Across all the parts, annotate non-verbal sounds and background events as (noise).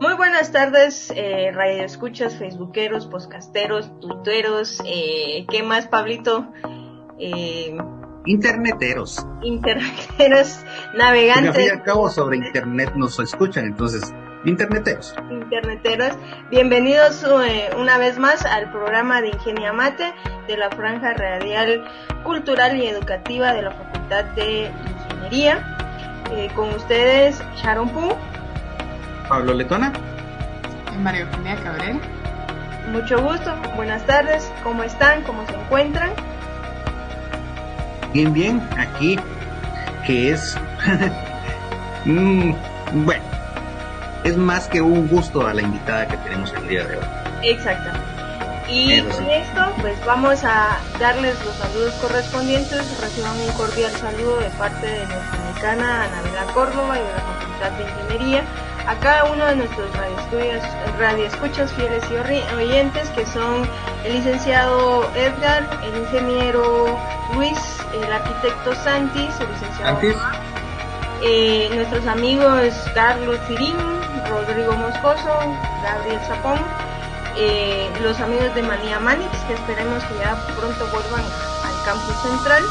Muy buenas tardes, eh, radioescuchas, facebookeros, podcasteros, tuiteros, eh, ¿qué más, Pablito? Eh, interneteros. Interneteros, navegantes. (laughs) al fin y al cabo sobre internet nos escuchan, entonces, interneteros. Interneteros, bienvenidos eh, una vez más al programa de Ingenia Mate de la Franja Radial Cultural y Educativa de la Facultad de Ingeniería. Eh, con ustedes, Sharon Poo. Pablo Letona. Y María Eugenia Cabrera. Mucho gusto, buenas tardes, ¿cómo están? ¿Cómo se encuentran? Bien, bien, aquí, que es, (laughs) mm, bueno, es más que un gusto a la invitada que tenemos el día de hoy. Exactamente. Y con esto, pues vamos a darles los saludos correspondientes. Reciban un cordial saludo de parte de nuestra decana Anabela Córdoba y de la Facultad de Ingeniería a cada uno de nuestros radioescuchas fieles y oyentes que son el licenciado Edgar, el ingeniero Luis, el arquitecto Santis, el licenciado eh, nuestros amigos Carlos Cirín, Rodrigo Moscoso, Gabriel Zapón, eh, los amigos de Manía Manix, que esperemos que ya pronto vuelvan al campus central,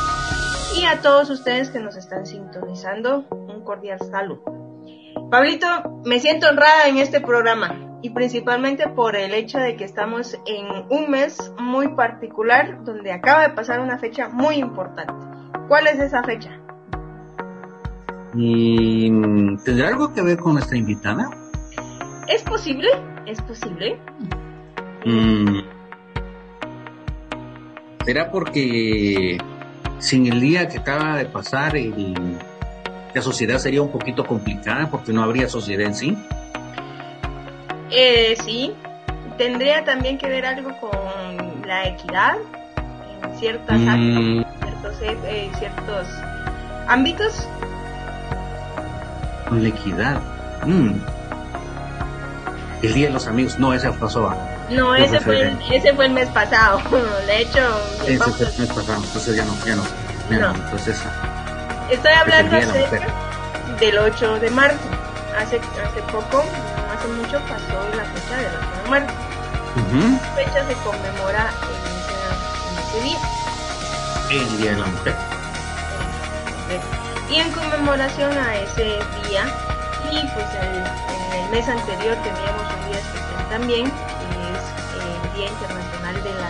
y a todos ustedes que nos están sintonizando, un cordial saludo. Pablito, me siento honrada en este programa y principalmente por el hecho de que estamos en un mes muy particular donde acaba de pasar una fecha muy importante. ¿Cuál es esa fecha? ¿Y tendrá algo que ver con nuestra invitada? ¿Es posible? ¿Es posible? Mm. ¿Será porque sin el día que acaba de pasar el la sociedad sería un poquito complicada porque no habría sociedad en sí. Eh, sí, tendría también que ver algo con la equidad en ciertas mm. ciertos, eh, eh, ciertos ámbitos. Con la equidad. Mm. El Día de los Amigos, no, ese pasó. No, ese fue, el, ese fue el mes pasado. (laughs) De hecho, ese fue el mes pasado, entonces ya no, ya no. Ya no. entonces Estoy hablando del 8 de marzo. Hace, hace poco, no hace mucho, pasó la fecha del 8 de marzo. Esta fecha se conmemora en ese, día. El Día de la Mujer. Y en conmemoración a ese día, y pues en el mes anterior teníamos un día especial también, que es el Día Internacional de la,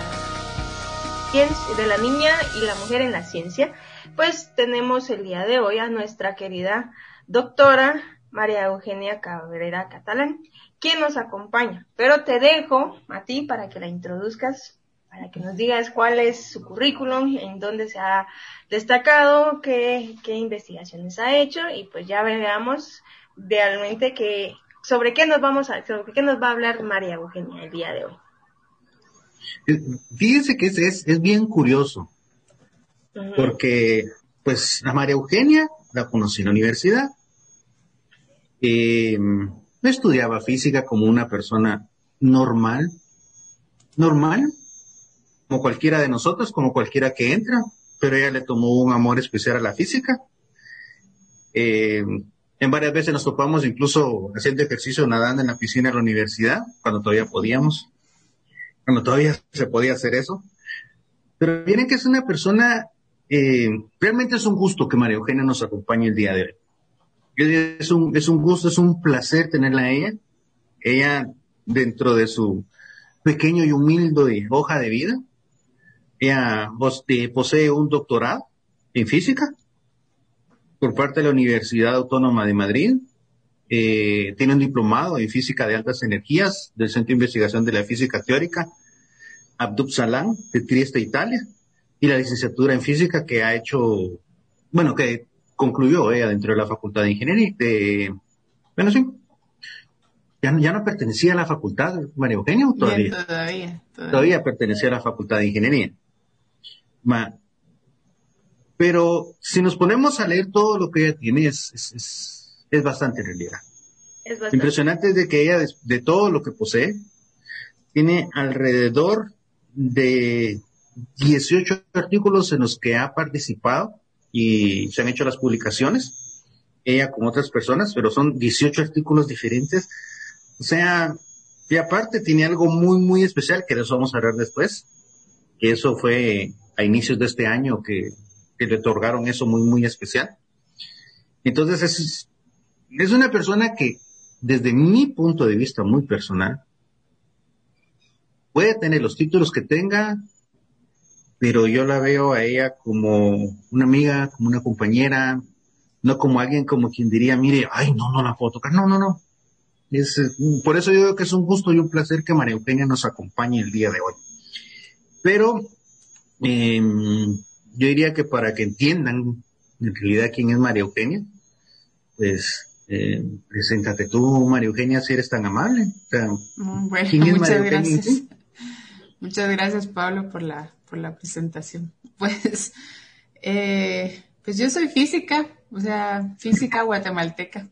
de la Niña y la Mujer en la Ciencia pues tenemos el día de hoy a nuestra querida doctora María Eugenia Cabrera Catalán, quien nos acompaña. Pero te dejo a ti para que la introduzcas, para que nos digas cuál es su currículum, en dónde se ha destacado, qué, qué investigaciones ha hecho y pues ya veamos realmente que sobre qué nos vamos a, sobre qué nos va a hablar María Eugenia el día de hoy. Fíjense que es, es, es bien curioso porque pues a María Eugenia la conocí en la universidad. Eh, estudiaba física como una persona normal, normal, como cualquiera de nosotros, como cualquiera que entra, pero ella le tomó un amor especial a la física. Eh, en varias veces nos topamos incluso haciendo ejercicio nadando en la piscina de la universidad, cuando todavía podíamos, cuando todavía se podía hacer eso. Pero miren que es una persona eh, realmente es un gusto que María Eugenia nos acompañe el día de hoy. Es un, es un gusto, es un placer tenerla a ella. Ella, dentro de su pequeño y humilde hoja de vida, ella eh, posee un doctorado en física por parte de la Universidad Autónoma de Madrid. Eh, tiene un diplomado en física de altas energías del Centro de Investigación de la Física Teórica Abdub Salam de Trieste, Italia y la licenciatura en física que ha hecho, bueno, que concluyó ella dentro de la Facultad de Ingeniería. De, bueno, sí. Ya, ya no pertenecía a la facultad, María Eugenia, todavía? todavía, todavía. pertenecía a la Facultad de Ingeniería. pero si nos ponemos a leer todo lo que ella tiene, es, es, es, bastante en realidad. Es bastante. Impresionante de que ella, de todo lo que posee, tiene alrededor de 18 artículos en los que ha participado y se han hecho las publicaciones, ella con otras personas, pero son 18 artículos diferentes O sea, y aparte tiene algo muy, muy especial que les vamos a hablar después, que eso fue a inicios de este año que, que le otorgaron eso muy, muy especial. Entonces es, es una persona que, desde mi punto de vista muy personal, puede tener los títulos que tenga, pero yo la veo a ella como una amiga, como una compañera, no como alguien como quien diría, mire, ay, no, no la puedo tocar. No, no, no. Es, por eso yo digo que es un gusto y un placer que María Eugenia nos acompañe el día de hoy. Pero em, yo diría que para que entiendan en realidad quién es María Eugenia, pues eh, preséntate tú, María Eugenia, si eres tan amable. Mm, bueno, muchas gracias. (laughs) Muchas gracias, Pablo, por la, por la presentación. (laughs) Pues, eh, pues yo soy física, o sea, física guatemalteca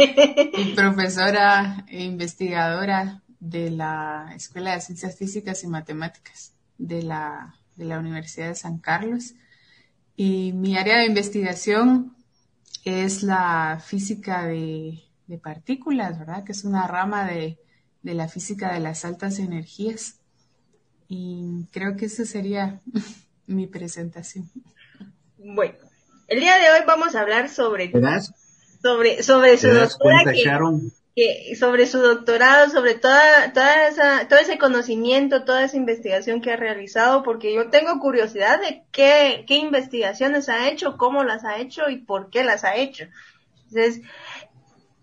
(laughs) profesora e investigadora de la Escuela de Ciencias Físicas y Matemáticas de la, de la Universidad de San Carlos. Y mi área de investigación es la física de, de partículas, ¿verdad? Que es una rama de, de la física de las altas energías. Y creo que esa sería (laughs) mi presentación. Bueno, el día de hoy vamos a hablar sobre sobre sobre su doctorado que, sobre su doctorado, sobre toda toda esa todo ese conocimiento, toda esa investigación que ha realizado, porque yo tengo curiosidad de qué qué investigaciones ha hecho, cómo las ha hecho y por qué las ha hecho. Entonces,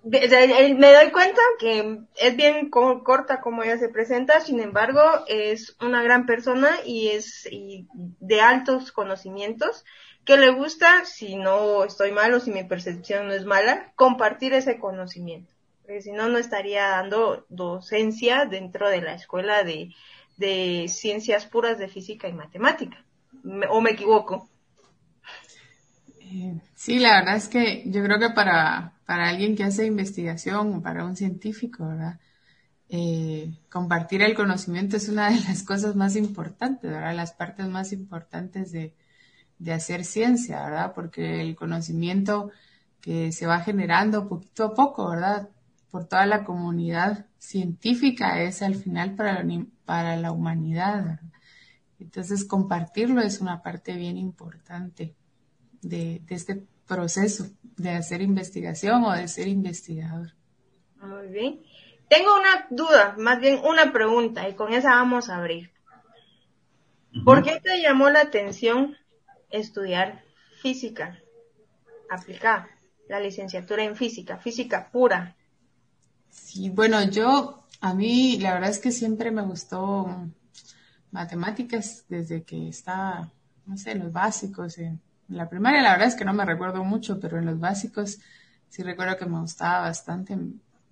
me doy cuenta que es bien corta como ella se presenta, sin embargo, es una gran persona y es de altos conocimientos que le gusta, si no estoy mal o si mi percepción no es mala, compartir ese conocimiento. Porque si no, no estaría dando docencia dentro de la escuela de, de ciencias puras de física y matemática. ¿O me equivoco? Eh, sí, la verdad es que yo creo que para, para alguien que hace investigación, para un científico, ¿verdad? Eh, compartir el conocimiento es una de las cosas más importantes, ¿verdad? Las partes más importantes de, de hacer ciencia, ¿verdad? Porque el conocimiento que se va generando poquito a poco, ¿verdad? Por toda la comunidad científica es al final para la, para la humanidad. ¿verdad? Entonces, compartirlo es una parte bien importante de, este proceso de hacer investigación o de ser investigador. Muy bien. Tengo una duda, más bien una pregunta, y con esa vamos a abrir. ¿Por qué te llamó la atención estudiar física aplicada, la licenciatura en física, física pura? Sí, bueno, yo, a mí la verdad es que siempre me gustó matemáticas desde que estaba, no sé, en los básicos, en la primaria la verdad es que no me recuerdo mucho, pero en los básicos sí recuerdo que me gustaba bastante.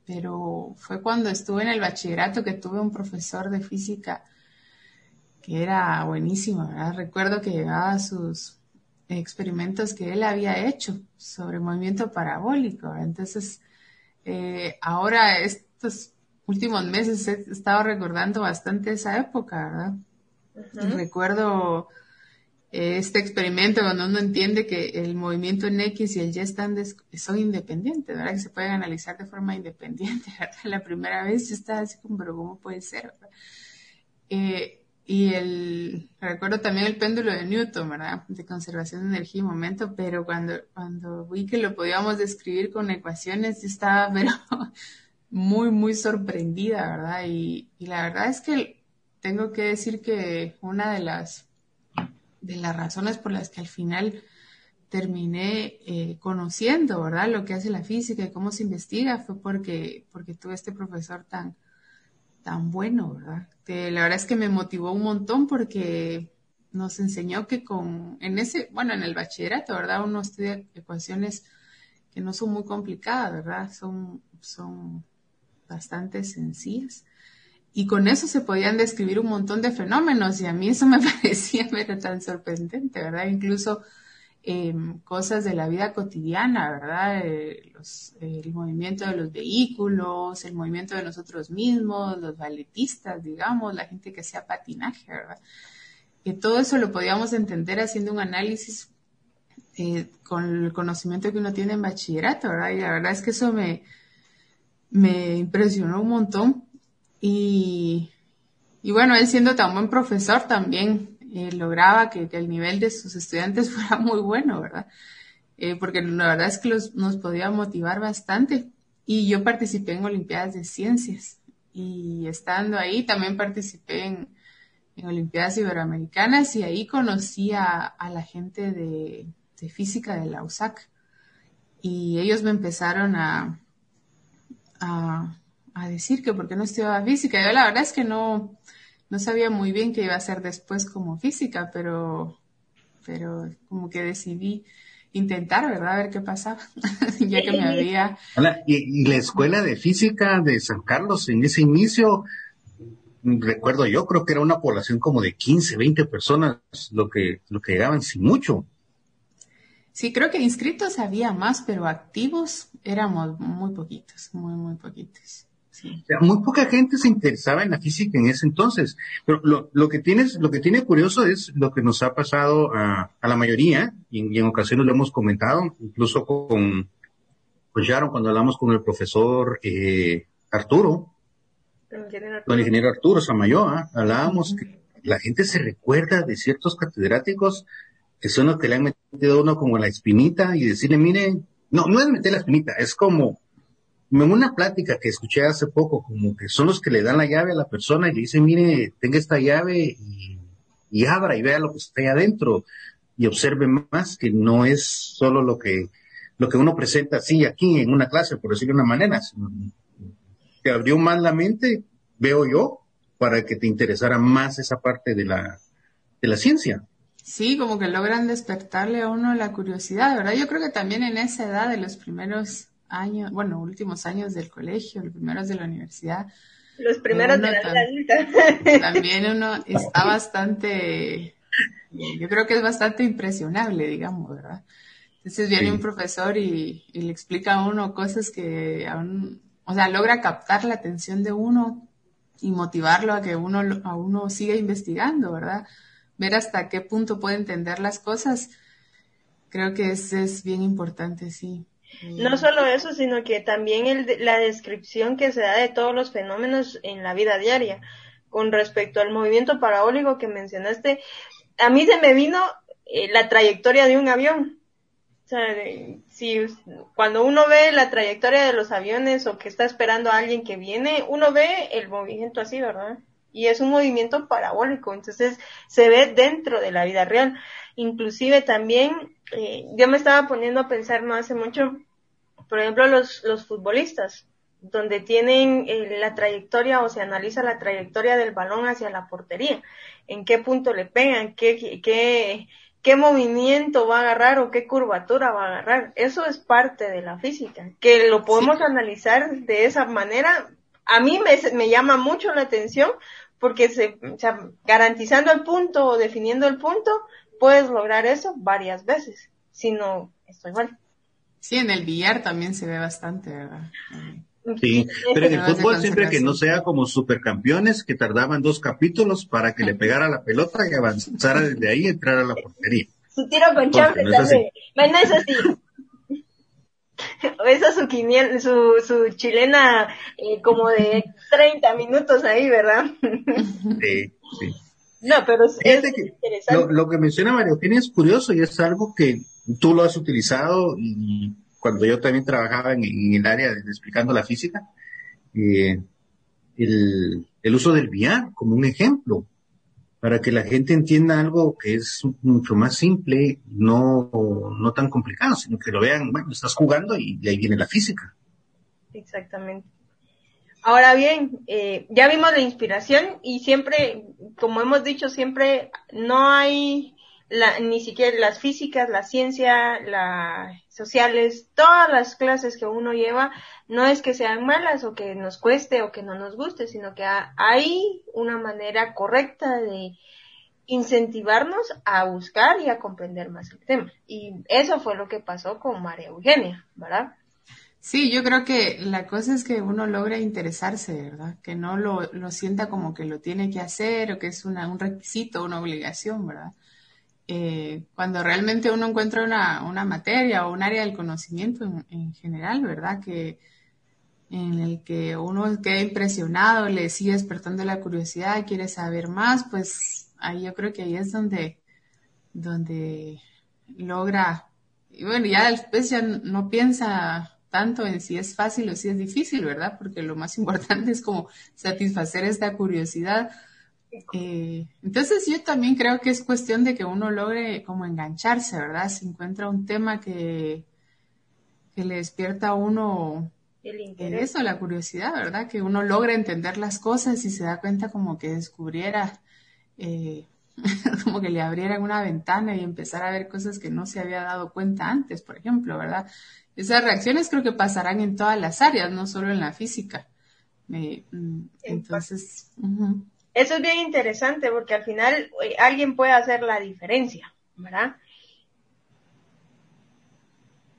Pero fue cuando estuve en el bachillerato que tuve un profesor de física que era buenísimo, ¿verdad? Recuerdo que llevaba sus experimentos que él había hecho sobre movimiento parabólico. Entonces, eh, ahora estos últimos meses he estado recordando bastante esa época, ¿verdad? Recuerdo este experimento cuando uno entiende que el movimiento en X y el Y están son independientes, ¿verdad? Que se pueden analizar de forma independiente, (laughs) ¿verdad? La primera vez yo estaba así como, pero ¿cómo puede ser? Eh, y el, recuerdo también el péndulo de Newton, ¿verdad? De conservación de energía y momento, pero cuando, cuando vi que lo podíamos describir con ecuaciones, yo estaba, (laughs) pero muy, muy sorprendida, ¿verdad? Y, y la verdad es que tengo que decir que una de las de las razones por las que al final terminé eh, conociendo, ¿verdad? Lo que hace la física y cómo se investiga fue porque, porque tuve este profesor tan, tan bueno, ¿verdad? la verdad es que me motivó un montón porque nos enseñó que con, en ese, bueno, en el bachillerato, ¿verdad? Uno estudia ecuaciones que no son muy complicadas, ¿verdad? Son, son bastante sencillas y con eso se podían describir un montón de fenómenos y a mí eso (laughs) me parecía tan sorprendente, ¿verdad? Incluso em, cosas de la vida cotidiana, ¿verdad? Eh, el movimiento de los vehículos, el movimiento de nosotros mismos, los balletistas, digamos, la gente que hacía patinaje, ¿verdad? Que todo eso lo podíamos entender haciendo un análisis eh, con el conocimiento que uno tiene en bachillerato, ¿verdad? Y la verdad es que eso me, me impresionó un montón y, y bueno, él siendo tan buen profesor también eh, lograba que, el nivel de sus estudiantes (laughs) fuera muy bueno, ¿verdad? Eh, porque la verdad es que los, nos podía motivar bastante. Y yo participé en Olimpiadas de Ciencias y estando ahí también participé en, en Olimpiadas Iberoamericanas y ahí conocí a, la gente de, de, física de la USAC. Y ellos me empezaron a, a, a decir que por qué no estudiaba física. Yo la verdad es que no, no sabía muy bien qué iba a hacer después como física, pero, pero como que decidí intentar, ¿verdad? A ver qué pasaba, (laughs) ya que me había... ¿Y, la escuela de física de San Carlos en ese inicio, recuerdo yo, creo que era una población como de 15, 20 personas lo que, lo que llegaban, sin mucho. Sí, creo que inscritos había más, pero activos éramos muy poquitos, muy, muy poquitos muy poca gente se interesaba en la física en ese entonces. Pero lo, lo, que tienes, lo que tiene curioso es lo que nos ha pasado a, a la mayoría, y, en ocasiones lo hemos comentado, incluso con, con Sharon, cuando hablamos con el profesor eh, Arturo, con el ingeniero Arturo Samayoa, hablábamos que la gente se recuerda de ciertos catedráticos que son los que le han metido a uno como la espinita y decirle, mire, no, no es meter la espinita, es como en una plática que escuché hace poco, como que son los que le dan la llave a la persona y le dicen, mire, tenga esta llave y, abra y vea lo que está ahí adentro y observe más que no es solo lo que, lo que uno presenta así aquí en una clase, por decirlo de una manera. Te abrió más la mente, veo yo, para que te interesara más esa parte de la, de la ciencia. Sí, como que logran despertarle a uno la curiosidad, ¿verdad? Yo creo que también en esa edad de los primeros años, bueno, últimos años del colegio, los primeros de la universidad. Los primeros de la (laughs) También uno está bastante, yo creo que es bastante impresionable, digamos, ¿verdad? Entonces viene un profesor y, le explica a uno cosas que aún, o sea, logra captar la atención de uno y motivarlo a que uno, a uno siga investigando, ¿verdad? Ver hasta qué punto puede entender las cosas. Creo que es, es bien importante, sí. No solo eso, sino que también el, la descripción que se da de todos los fenómenos en la vida diaria. Con respecto al movimiento parabólico que mencionaste, a mí se me vino eh, la trayectoria de un avión. O sea, si cuando uno ve la trayectoria de los aviones o que está esperando a alguien que viene, uno ve el movimiento así, ¿verdad? Y es un movimiento parabólico, entonces se ve dentro de la vida real. Inclusive también, eh, yo me estaba poniendo a pensar no hace mucho, por ejemplo, los, los futbolistas, donde tienen eh, la trayectoria o se analiza la trayectoria del balón hacia la portería, en qué punto le pegan, qué, qué, qué movimiento va a agarrar o qué curvatura va a agarrar. Eso es parte de la física, que lo podemos analizar de esa manera. A mí me, me llama mucho la atención porque se, garantizando el punto o definiendo el punto, puedes lograr eso varias veces, si no estoy mal. Sí, en el billar también se ve bastante, ¿verdad? Sí, pero en el fútbol siempre que no sea como supercampeones que tardaban dos capítulos para que le pegara la pelota y avanzara desde ahí y entrara a la portería. Su tiro con chambre no, no es así. Esa (laughs) su, quiniel, su, su chilena eh, como de 30 minutos ahí, ¿verdad? Sí, sí. No, pero es, interesante. Lo, que menciona María Eugenia es curioso y es algo que tú lo has utilizado y cuando yo también trabajaba en, el área de, explicando la física, eh, el, el, uso del VR como un ejemplo para que la gente entienda algo que es mucho más simple, no, no tan complicado, sino que lo vean, bueno, estás jugando y ahí viene la física. Exactamente. Ahora bien, eh, ya vimos la inspiración y siempre, como hemos dicho, siempre no hay la, ni siquiera las físicas, la ciencia, las sociales, todas las clases que uno lleva, no es que sean malas o que nos cueste o que no nos guste, sino que hay una manera correcta de incentivarnos a buscar y a comprender más el tema. Y eso fue lo que pasó con María Eugenia, ¿verdad? Sí, yo creo que la cosa es que uno logra interesarse, ¿verdad? Que no lo, lo sienta como que lo tiene que hacer o que es una, un requisito, una obligación, ¿verdad? Eh, cuando realmente uno encuentra una, una, materia o un área del conocimiento en, general, ¿verdad? Que, en el que uno queda impresionado, le sigue despertando la curiosidad, quiere saber más, pues ahí yo creo que ahí es donde, donde logra, y bueno, ya después ya no piensa tanto en si es fácil o si es difícil, ¿verdad? Porque lo más (laughs) importante es como satisfacer esta curiosidad. Eh, entonces yo también creo que es cuestión de que uno logre como engancharse, ¿verdad? Si encuentra un tema que, que le despierta a uno el interés. Eso, la curiosidad, ¿verdad? Que uno logra entender las cosas y se da cuenta como que descubriera, eh, (laughs) como que le abrieran una ventana y empezar a ver cosas que no se había dado cuenta antes, por ejemplo, ¿verdad? Esas reacciones creo que pasarán en todas las áreas, no solo en la física. Mm, entonces... Eso es bien interesante porque al final eh, alguien puede hacer la diferencia, ¿verdad?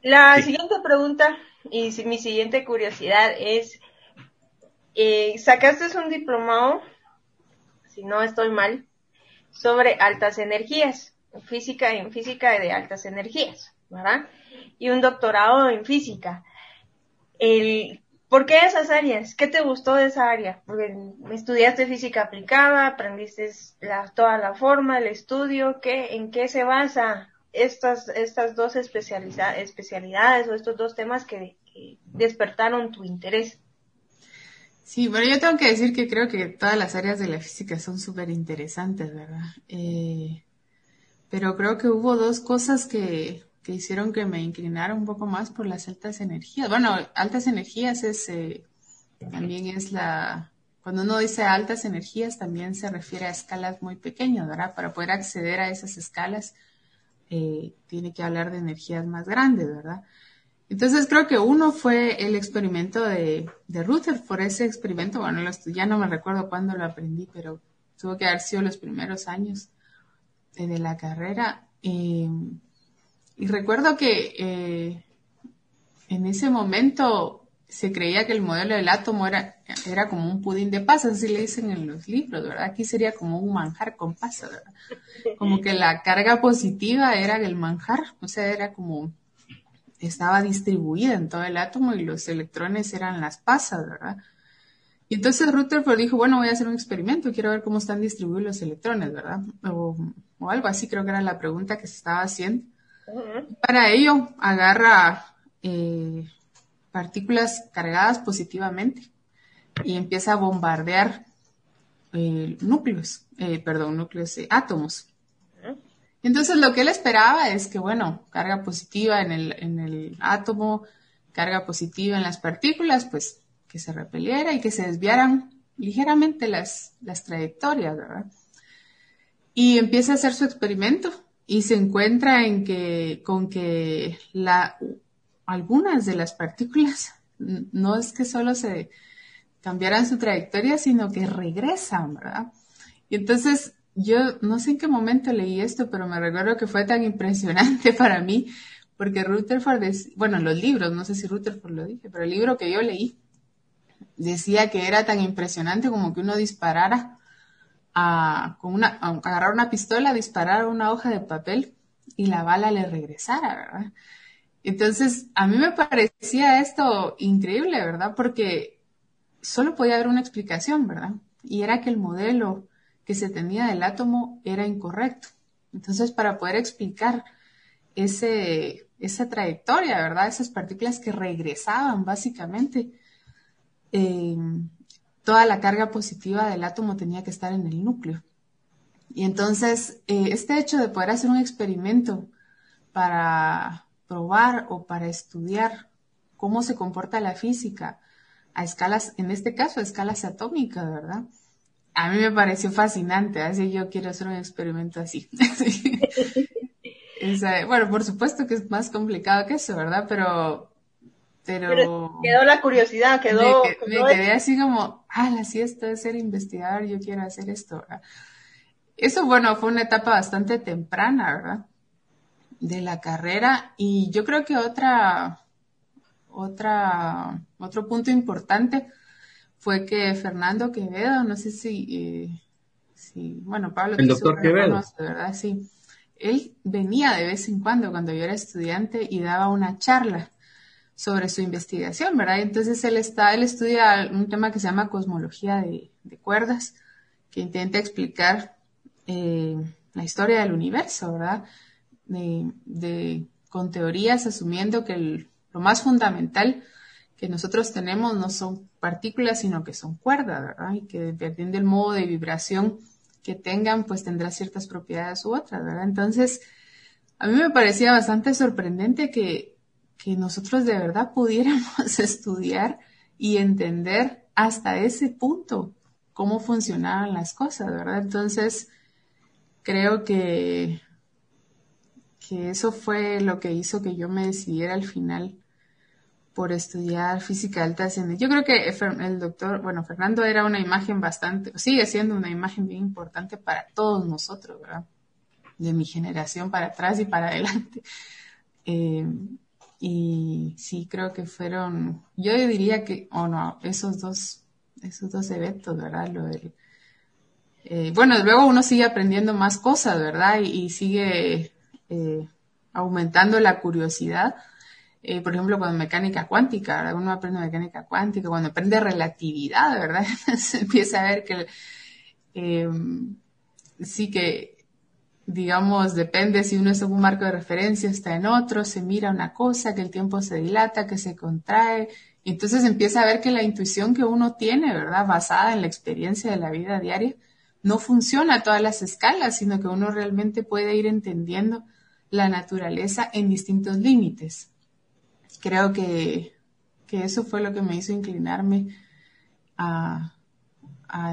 La siguiente pregunta y mi siguiente curiosidad es, eh, sacaste un diplomado, si no estoy mal, sobre altas energías, física en física de altas energías, ¿verdad? Y un doctorado en física. ¿Por qué esas áreas? ¿Qué te gustó de esa área? Porque estudiaste física aplicada, aprendiste la, toda la forma, el estudio, ¿qué, ¿en qué se basa estas, estas dos especialidades o estos dos temas que, despertaron tu interés. Sí, bueno, yo tengo que decir que creo que todas las áreas de la física son súper interesantes, ¿verdad? Eh, pero creo que hubo dos cosas que, que, hicieron que me inclinara un poco más por las altas energías. Bueno, altas energías es, eh, también es la, cuando uno dice altas energías también se refiere a escalas muy pequeñas, ¿verdad? Para poder acceder a esas escalas eh, tiene que hablar de energías más grandes, ¿verdad? Entonces creo que uno fue el experimento de, de Rutherford, ese experimento, bueno, ya no me recuerdo cuándo lo aprendí, pero tuvo que haber sido los primeros años de la carrera. y recuerdo que eh, en ese momento se creía que el modelo del átomo era, era como un pudín de pasas, así le dicen en los libros, ¿verdad? Aquí sería como un manjar con pasas, ¿verdad? Como que la carga positiva era el manjar, o sea, era como, estaba distribuida en todo el átomo y los electrones eran las pasas, ¿verdad? Y entonces Rutherford dijo, bueno, voy a hacer un experimento, quiero ver cómo están distribuidos los electrones, ¿verdad? O, algo así, creo que era la pregunta que se estaba haciendo. Para ello, agarra... Eh, partículas cargadas positivamente y empieza a bombardear eh, núcleos, eh, perdón, núcleos, eh, átomos. Entonces lo que él esperaba es que, bueno, carga positiva en el, en el átomo, carga positiva en las partículas, pues que se repeliera y que se desviaran ligeramente las, las trayectorias, ¿verdad? Y empieza a hacer su experimento y se encuentra en que, con que la, algunas de las partículas no es que solo se cambiaran su trayectoria, sino que regresan, ¿verdad? Y entonces yo no sé en qué momento leí esto, pero me recuerdo que fue tan impresionante (laughs) para mí, porque Rutherford, bueno, los libros, no sé si Rutherford lo dije, pero el libro que yo leí decía que era tan impresionante como que uno disparara a, con una, agarrar una pistola, disparar una hoja de papel y la bala le regresara, ¿verdad? Entonces, a mí me parecía esto increíble, ¿verdad? Porque solo podía haber una explicación, ¿verdad? Y era que el modelo que se tenía del átomo era incorrecto. Entonces, para poder explicar ese, esa trayectoria, ¿verdad? Esas partículas que regresaban básicamente, eh, toda la carga positiva del átomo tenía que estar en el núcleo. Y entonces, eh, este hecho de poder hacer un experimento para probar o para estudiar cómo se comporta la física a escalas, en este caso a escalas atómicas, ¿verdad? A mí me pareció fascinante, así yo quiero hacer un experimento así. (laughs) bueno, por supuesto que es más complicado que eso, ¿verdad? Pero, pero, quedó la curiosidad, quedó. Me, quedé así como, ah, la siesta de ser investigador, yo quiero hacer esto, ¿verdad? Eso, bueno, fue una etapa bastante temprana, ¿verdad? de la carrera y yo creo que otra, otra, otro punto importante fue que Fernando Quevedo, no sé si, eh, si bueno, Pablo, el doctor Quevedo, ¿verdad? Sí. Él venía de vez en cuando, cuando yo era estudiante, y daba una charla sobre su investigación, ¿verdad? Entonces él está, él estudia un tema que se llama cosmología de, cuerdas, que intenta explicar eh, la historia del universo, ¿verdad? De, con teorías asumiendo que lo más fundamental que nosotros tenemos no son partículas, sino que son cuerdas, ¿verdad? Y que dependiendo del modo de vibración que tengan, pues tendrá ciertas propiedades u otras, ¿verdad? Entonces, a mí me parecía bastante sorprendente que, que nosotros de verdad (laughs) pudiéramos estudiar y entender hasta ese punto cómo funcionaban las cosas, ¿verdad? Entonces, creo que, que eso fue lo que hizo que yo me decidiera al final por estudiar física alta Yo creo que el doctor, bueno, Fernando era una imagen bastante, sigue siendo una imagen bien importante para todos nosotros, ¿verdad? De mi generación para atrás y para adelante. (laughs) Eh, y sí, creo que fueron, yo diría que, o no, esos dos, esos dos eventos, ¿verdad? Lo del, eh, bueno, luego uno sigue aprendiendo más cosas, ¿verdad? Y, sigue eh, aumentando la curiosidad eh, por ejemplo, cuando mecánica cuántica, uno aprende mecánica cuántica, cuando aprende relatividad, ¿verdad? (laughs) Se empieza a ver que em, sí que, digamos, depende si uno es en un marco de referencia, está en otro, se mira una cosa, que el tiempo se dilata, que se contrae, entonces empieza a ver que la intuición que uno tiene, ¿verdad? Basada en la experiencia de la vida diaria, no funciona a todas las escalas, sino que uno realmente puede ir entendiendo la naturaleza en distintos límites creo que, eso fue lo que me hizo inclinarme a,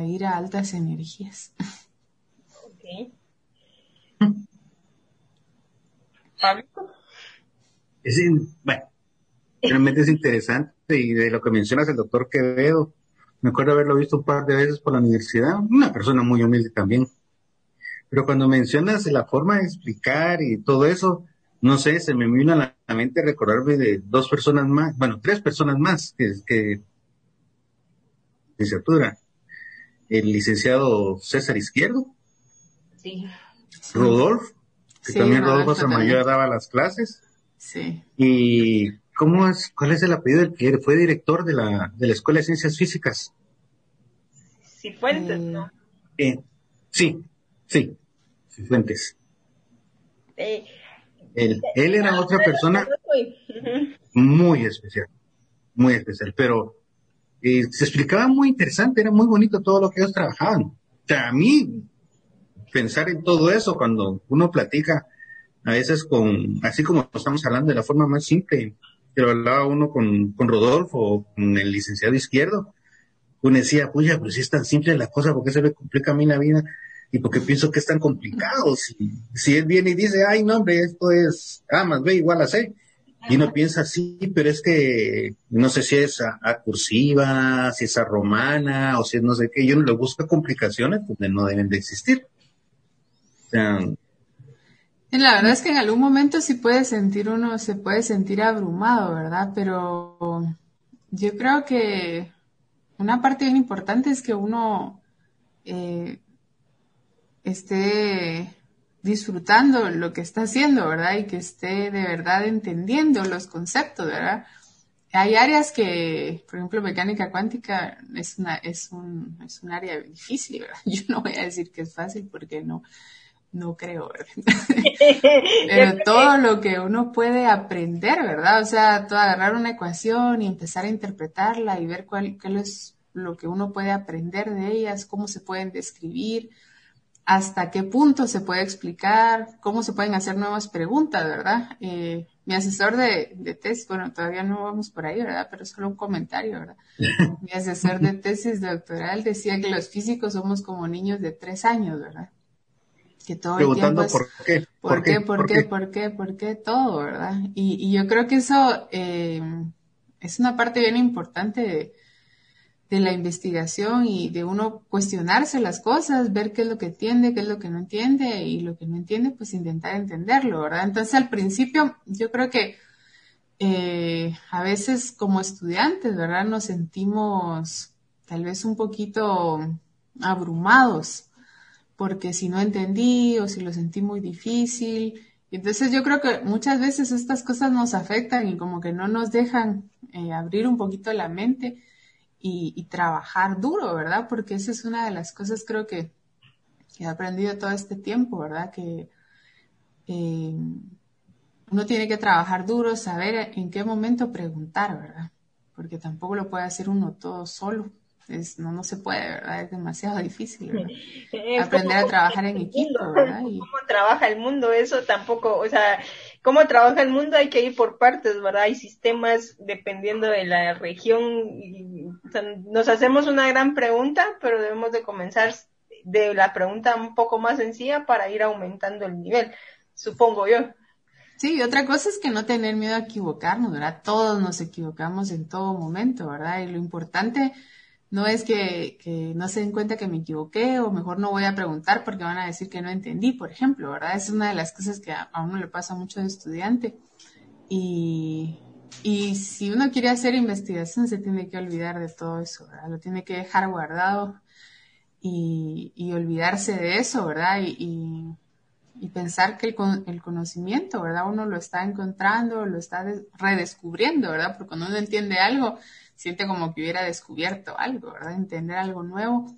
ir a altas energías. Ok. Es, bueno, realmente es interesante y de lo que mencionas el doctor Quevedo, me acuerdo haberlo visto un par de veces por la universidad, una persona muy humilde también. Pero cuando mencionas la forma de explicar y todo eso, no sé, se me vino a la mente recordarme de dos personas más, bueno, tres personas más que, que licenciatura. El licenciado César Izquierdo. Sí. Rodolfo, que también Rodolfo Samayoa daba las clases. Sí. Y ¿cómo es, cuál es el apellido del que fue director de la, de la Escuela de Ciencias Físicas? Cifuentes, ¿no? Eh, sí, sí, Cifuentes. Eh, él, él era otra persona muy especial, muy especial, pero eh, se explicaba muy interesante, era muy bonito todo lo que ellos trabajaban. O sea, a mí, pensar en todo eso cuando uno platica, a veces con, así como estamos hablando de la forma más simple, pero hablaba uno con, con Rodolfo con el licenciado izquierdo, uno decía, puya, pero si es tan simple la cosa, ¿por qué se me complica a mí la vida? Y porque pienso que es tan complicado. Si, si él viene y dice, ay, no, hombre, esto es A más B igual a C, y uno piensa, sí, pero es que no sé si es a, cursiva, si es a romana, o si es no sé qué, y uno le busca complicaciones donde no deben de existir. la verdad es que en algún momento sí puede sentir uno, se puede sentir abrumado, ¿verdad? Pero yo creo que una parte bien importante es que uno eh, esté disfrutando lo que está haciendo, ¿verdad? Y que esté de verdad entendiendo los conceptos, ¿verdad? Hay áreas que, por ejemplo, mecánica cuántica es una, es un, es un área difícil, ¿verdad? (laughs) Yo no voy a decir que es fácil porque no, no creo, ¿verdad? (laughs) (laughs) Pero todo lo que uno puede aprender, ¿verdad? O sea, todo agarrar una ecuación y empezar a interpretarla y ver cuál, cuál es lo que uno puede aprender de ellas, cómo se pueden describir, hasta qué punto se puede explicar, cómo se pueden hacer nuevas preguntas, ¿verdad? Eh, mi asesor de, tesis, bueno, todavía no vamos por ahí, ¿verdad? Pero solo un comentario, ¿verdad? (laughs) mi asesor de tesis doctoral decía que los físicos somos como niños de tres años, ¿verdad? Que todo el tiempo es, por qué. ¿Por, qué, por, qué, por qué, por qué, todo, ¿verdad? Y, yo creo que eso eh, es una parte bien importante de, de la investigación y de uno cuestionarse las cosas, ver qué es lo que entiende, qué es lo que no entiende y lo que no entiende, pues intentar entenderlo, ¿verdad? Entonces al principio yo creo que eh, a veces como estudiantes, ¿verdad? Nos sentimos tal vez un poquito abrumados porque si no entendí o si lo sentí muy difícil Entonces yo creo que muchas veces estas cosas nos afectan y como que no nos dejan eh, abrir un poquito la mente y, trabajar duro, ¿verdad? Porque esa es una de las cosas creo que, he aprendido todo este tiempo, ¿verdad? Que eh, uno tiene que trabajar duro, saber en qué momento preguntar, ¿verdad? Porque tampoco lo puede hacer uno todo solo. Es, no, no se puede, ¿verdad? Es demasiado difícil, (laughs) Aprender a trabajar en equipo, ¿verdad? (laughs) ¿Cómo trabaja el mundo? Eso tampoco, o sea, cómo trabaja el mundo hay que ir por partes, ¿verdad? Hay sistemas dependiendo de la región. Y, nos hacemos una gran pregunta, pero debemos de comenzar de la pregunta un poco más sencilla para ir aumentando el nivel, supongo yo. Sí, otra cosa es que no tener miedo a equivocarnos, ¿verdad? Todos nos equivocamos en todo momento, ¿verdad? Y lo importante no es que, no se den cuenta que me equivoqué o mejor no voy a preguntar porque van a decir que no entendí, por ejemplo, ¿verdad? Es una de las cosas que a, uno le pasa mucho de estudiante. Y, si uno quiere hacer investigación, se tiene que olvidar de todo eso, ¿verdad? Lo tiene que dejar guardado y, olvidarse de eso, ¿verdad? Y pensar que el, el, conocimiento, ¿verdad? Uno lo está encontrando, lo está redescubriendo, ¿verdad? Porque cuando uno entiende algo, siente como que hubiera descubierto algo, ¿verdad? Entender algo nuevo.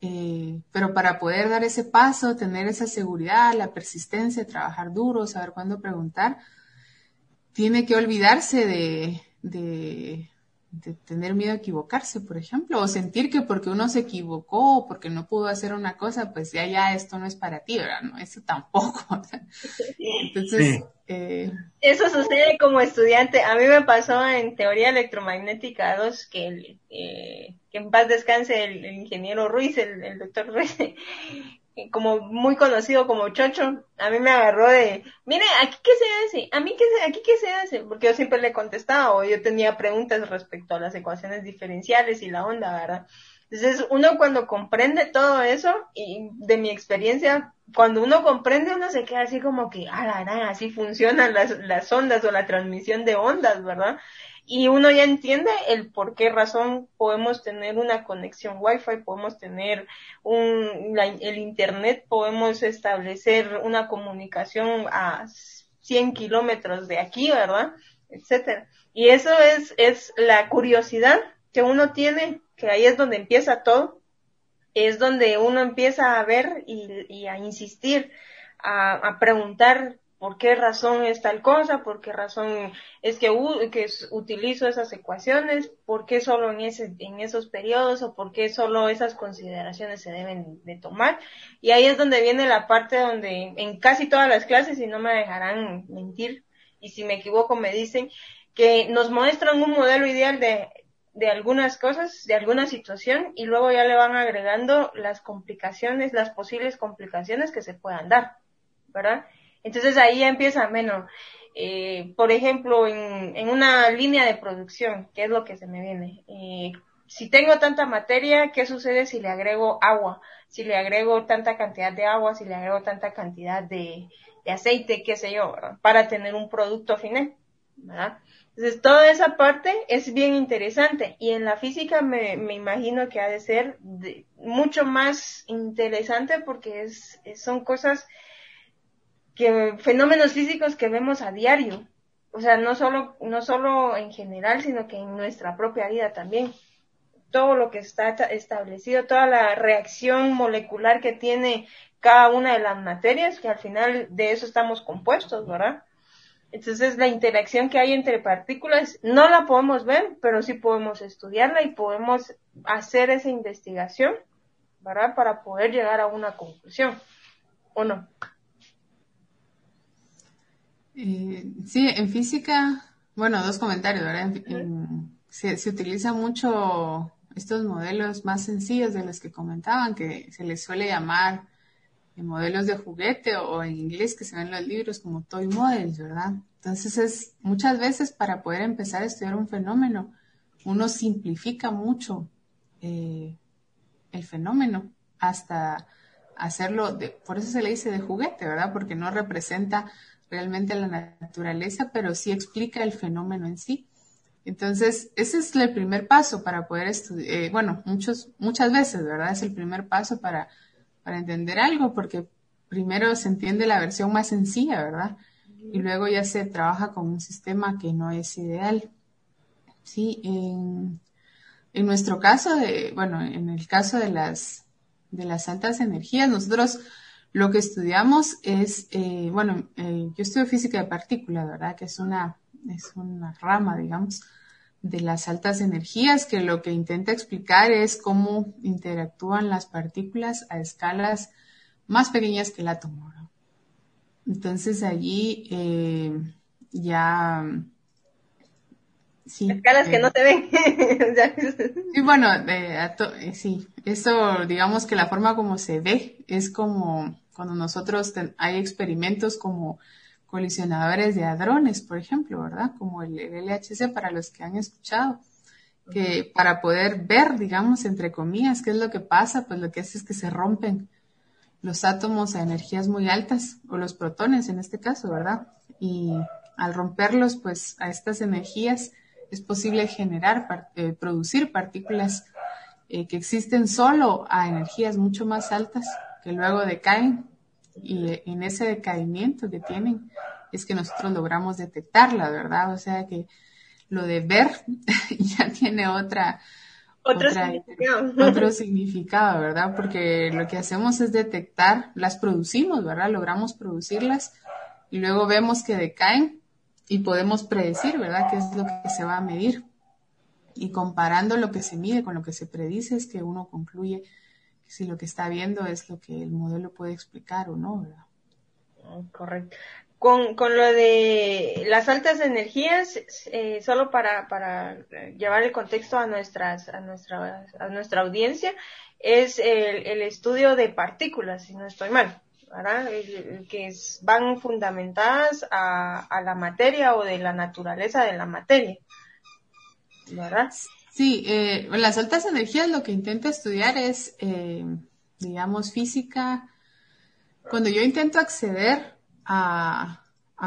Eh, pero para poder dar ese paso, tener esa seguridad, la persistencia, trabajar duro, saber cuándo preguntar, tiene que olvidarse de, de, de tener miedo a equivocarse, por ejemplo, o sentir que porque uno se equivocó o porque no pudo hacer una cosa, pues ya, ya esto no es para ti, ¿verdad? No, eso tampoco. (laughs) Entonces, eh... eso sucede como estudiante. A mí me pasó en teoría electromagnética 2 que, eh, que en paz descanse el, ingeniero Ruiz, el, el doctor Ruiz, como muy conocido como Chocho, a mí me agarró de, mire, aquí qué se hace, a mí qué se, aquí qué se hace, porque yo siempre le contestaba o yo tenía preguntas respecto a las ecuaciones diferenciales y la onda, ¿verdad? Entonces uno cuando comprende todo eso y de mi experiencia, cuando uno comprende uno se queda así como que, ah, la, la, así funcionan las, las ondas o la transmisión de ondas, ¿verdad? Y uno ya entiende el por qué razón podemos tener una conexión Wi-Fi, podemos tener un, el Internet, podemos establecer una comunicación a 100 kilómetros de aquí, ¿verdad? Etcétera. Y eso es, es la curiosidad que uno tiene, que ahí es donde empieza todo, es donde uno empieza a ver y, y a insistir, a, a preguntar por qué razón es tal cosa, por qué razón es que, utilizo esas ecuaciones, por qué solo en, ese, en esos periodos o por qué solo esas consideraciones se deben de tomar. Y ahí es donde viene la parte donde en casi todas las clases, y no me dejarán mentir, y si me equivoco me dicen, que nos muestran un modelo ideal de, de algunas cosas, de alguna situación, y luego ya le van agregando las complicaciones, las posibles complicaciones que se puedan dar, ¿verdad? Entonces ahí ya empieza menos. Eh, por ejemplo, en, en, una línea de producción, ¿qué es lo que se me viene? Eh, si tengo tanta materia, ¿qué sucede si le agrego agua? Si le agrego tanta cantidad de agua, si le agrego tanta cantidad de, de aceite, qué sé yo, para tener un producto final, ¿verdad? Entonces, toda esa parte es bien interesante y en la física me, me imagino que ha de ser de, mucho más interesante porque es, son cosas que fenómenos físicos que vemos a diario. O sea, no solo, no solo en general, sino que en nuestra propia vida también. Todo lo que está establecido, toda la reacción molecular que tiene cada una de las materias, que al final de eso estamos compuestos, ¿verdad? Entonces la interacción que hay entre partículas no la podemos ver, pero sí podemos estudiarla y podemos hacer esa investigación, ¿verdad? Para poder llegar a una conclusión, ¿o no? Eh, sí, en física, bueno, dos comentarios, ¿verdad? se, se, utiliza mucho estos modelos más sencillos de los que comentaban, que se les suele llamar eh, modelos de juguete o, en inglés que se ven en los libros como toy models, ¿verdad? Entonces es muchas veces para poder empezar a estudiar un fenómeno, uno simplifica mucho eh, el fenómeno hasta hacerlo, de, por eso se le dice de juguete, ¿verdad? Porque no representa realmente la naturaleza, pero sí explica el fenómeno en sí. Entonces, ese es el primer paso para poder estudiar, eh, bueno, muchos, muchas veces, ¿verdad? Es el primer paso para, para entender algo, porque primero se entiende la versión más sencilla, ¿verdad? Y luego ya se trabaja con un sistema que no es ideal. Sí, en, en nuestro caso, de, bueno, en el caso de las, de las altas energías, nosotros lo que estudiamos es, eh, bueno, eh, yo estudio física de partículas, ¿verdad? Que es una, es una rama, digamos, de las altas energías, que lo que intenta explicar es cómo interactúan las partículas a escalas más pequeñas que el átomo. Entonces allí eh, ya... Sí, escalas que no se ven. (laughs) sí, bueno, sí, eso digamos que la forma como se ve es como cuando nosotros hay experimentos como colisionadores de hadrones, por ejemplo, ¿verdad? Como el, LHC para los que han escuchado, que para poder ver, digamos, entre comillas, qué es lo que pasa, pues lo que hace es que se rompen los átomos a energías muy altas, o los protones en este caso, ¿verdad? Y al romperlos, pues a estas energías es posible generar, eh, producir partículas eh, que existen solo a energías mucho más altas que luego decaen y en ese decaimiento que tienen es que nosotros logramos detectarla, ¿verdad? O sea que lo de ver (laughs) ya tiene otra, otro, significado. (laughs) otro (laughs) significado, ¿verdad? Porque lo que hacemos es detectar, las producimos, ¿verdad? Logramos producirlas y luego vemos que decaen y podemos predecir, ¿verdad? ¿Qué es lo que se va a medir? Y comparando lo que se mide con lo que se predice es que uno concluye si lo que está viendo es lo que el modelo puede explicar o no, ¿verdad? Mm, correcto. Con, con lo de las altas energías, eh, solo para, para llevar el contexto a nuestras, a nuestra, a nuestra audiencia, es el, el estudio de partículas, si no estoy mal, ¿verdad? que van fundamentadas a, a la materia o de la naturaleza de la materia, ¿verdad? Sí, eh, las altas energías lo que intento estudiar es, eh, digamos, física. Cuando yo intento acceder a,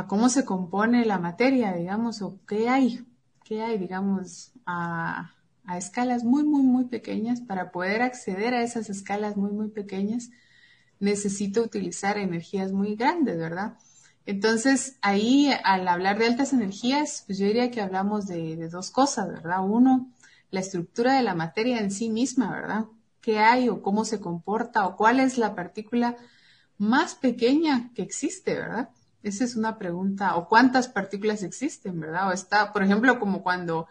cómo se compone la materia, digamos, o qué hay, qué hay, digamos, a, a escalas muy, muy, muy pequeñas, para poder acceder a esas escalas muy, muy pequeñas, necesito utilizar energías muy grandes, ¿verdad? Entonces, ahí, al hablar de altas energías, pues yo diría que hablamos de, de dos cosas, ¿verdad? Uno, la estructura de la materia en sí misma, ¿verdad? ¿Qué hay o cómo se comporta o cuál es la partícula más pequeña que existe, ¿verdad? Esa es una pregunta. O cuántas partículas existen, ¿verdad? O está, por ejemplo, como cuando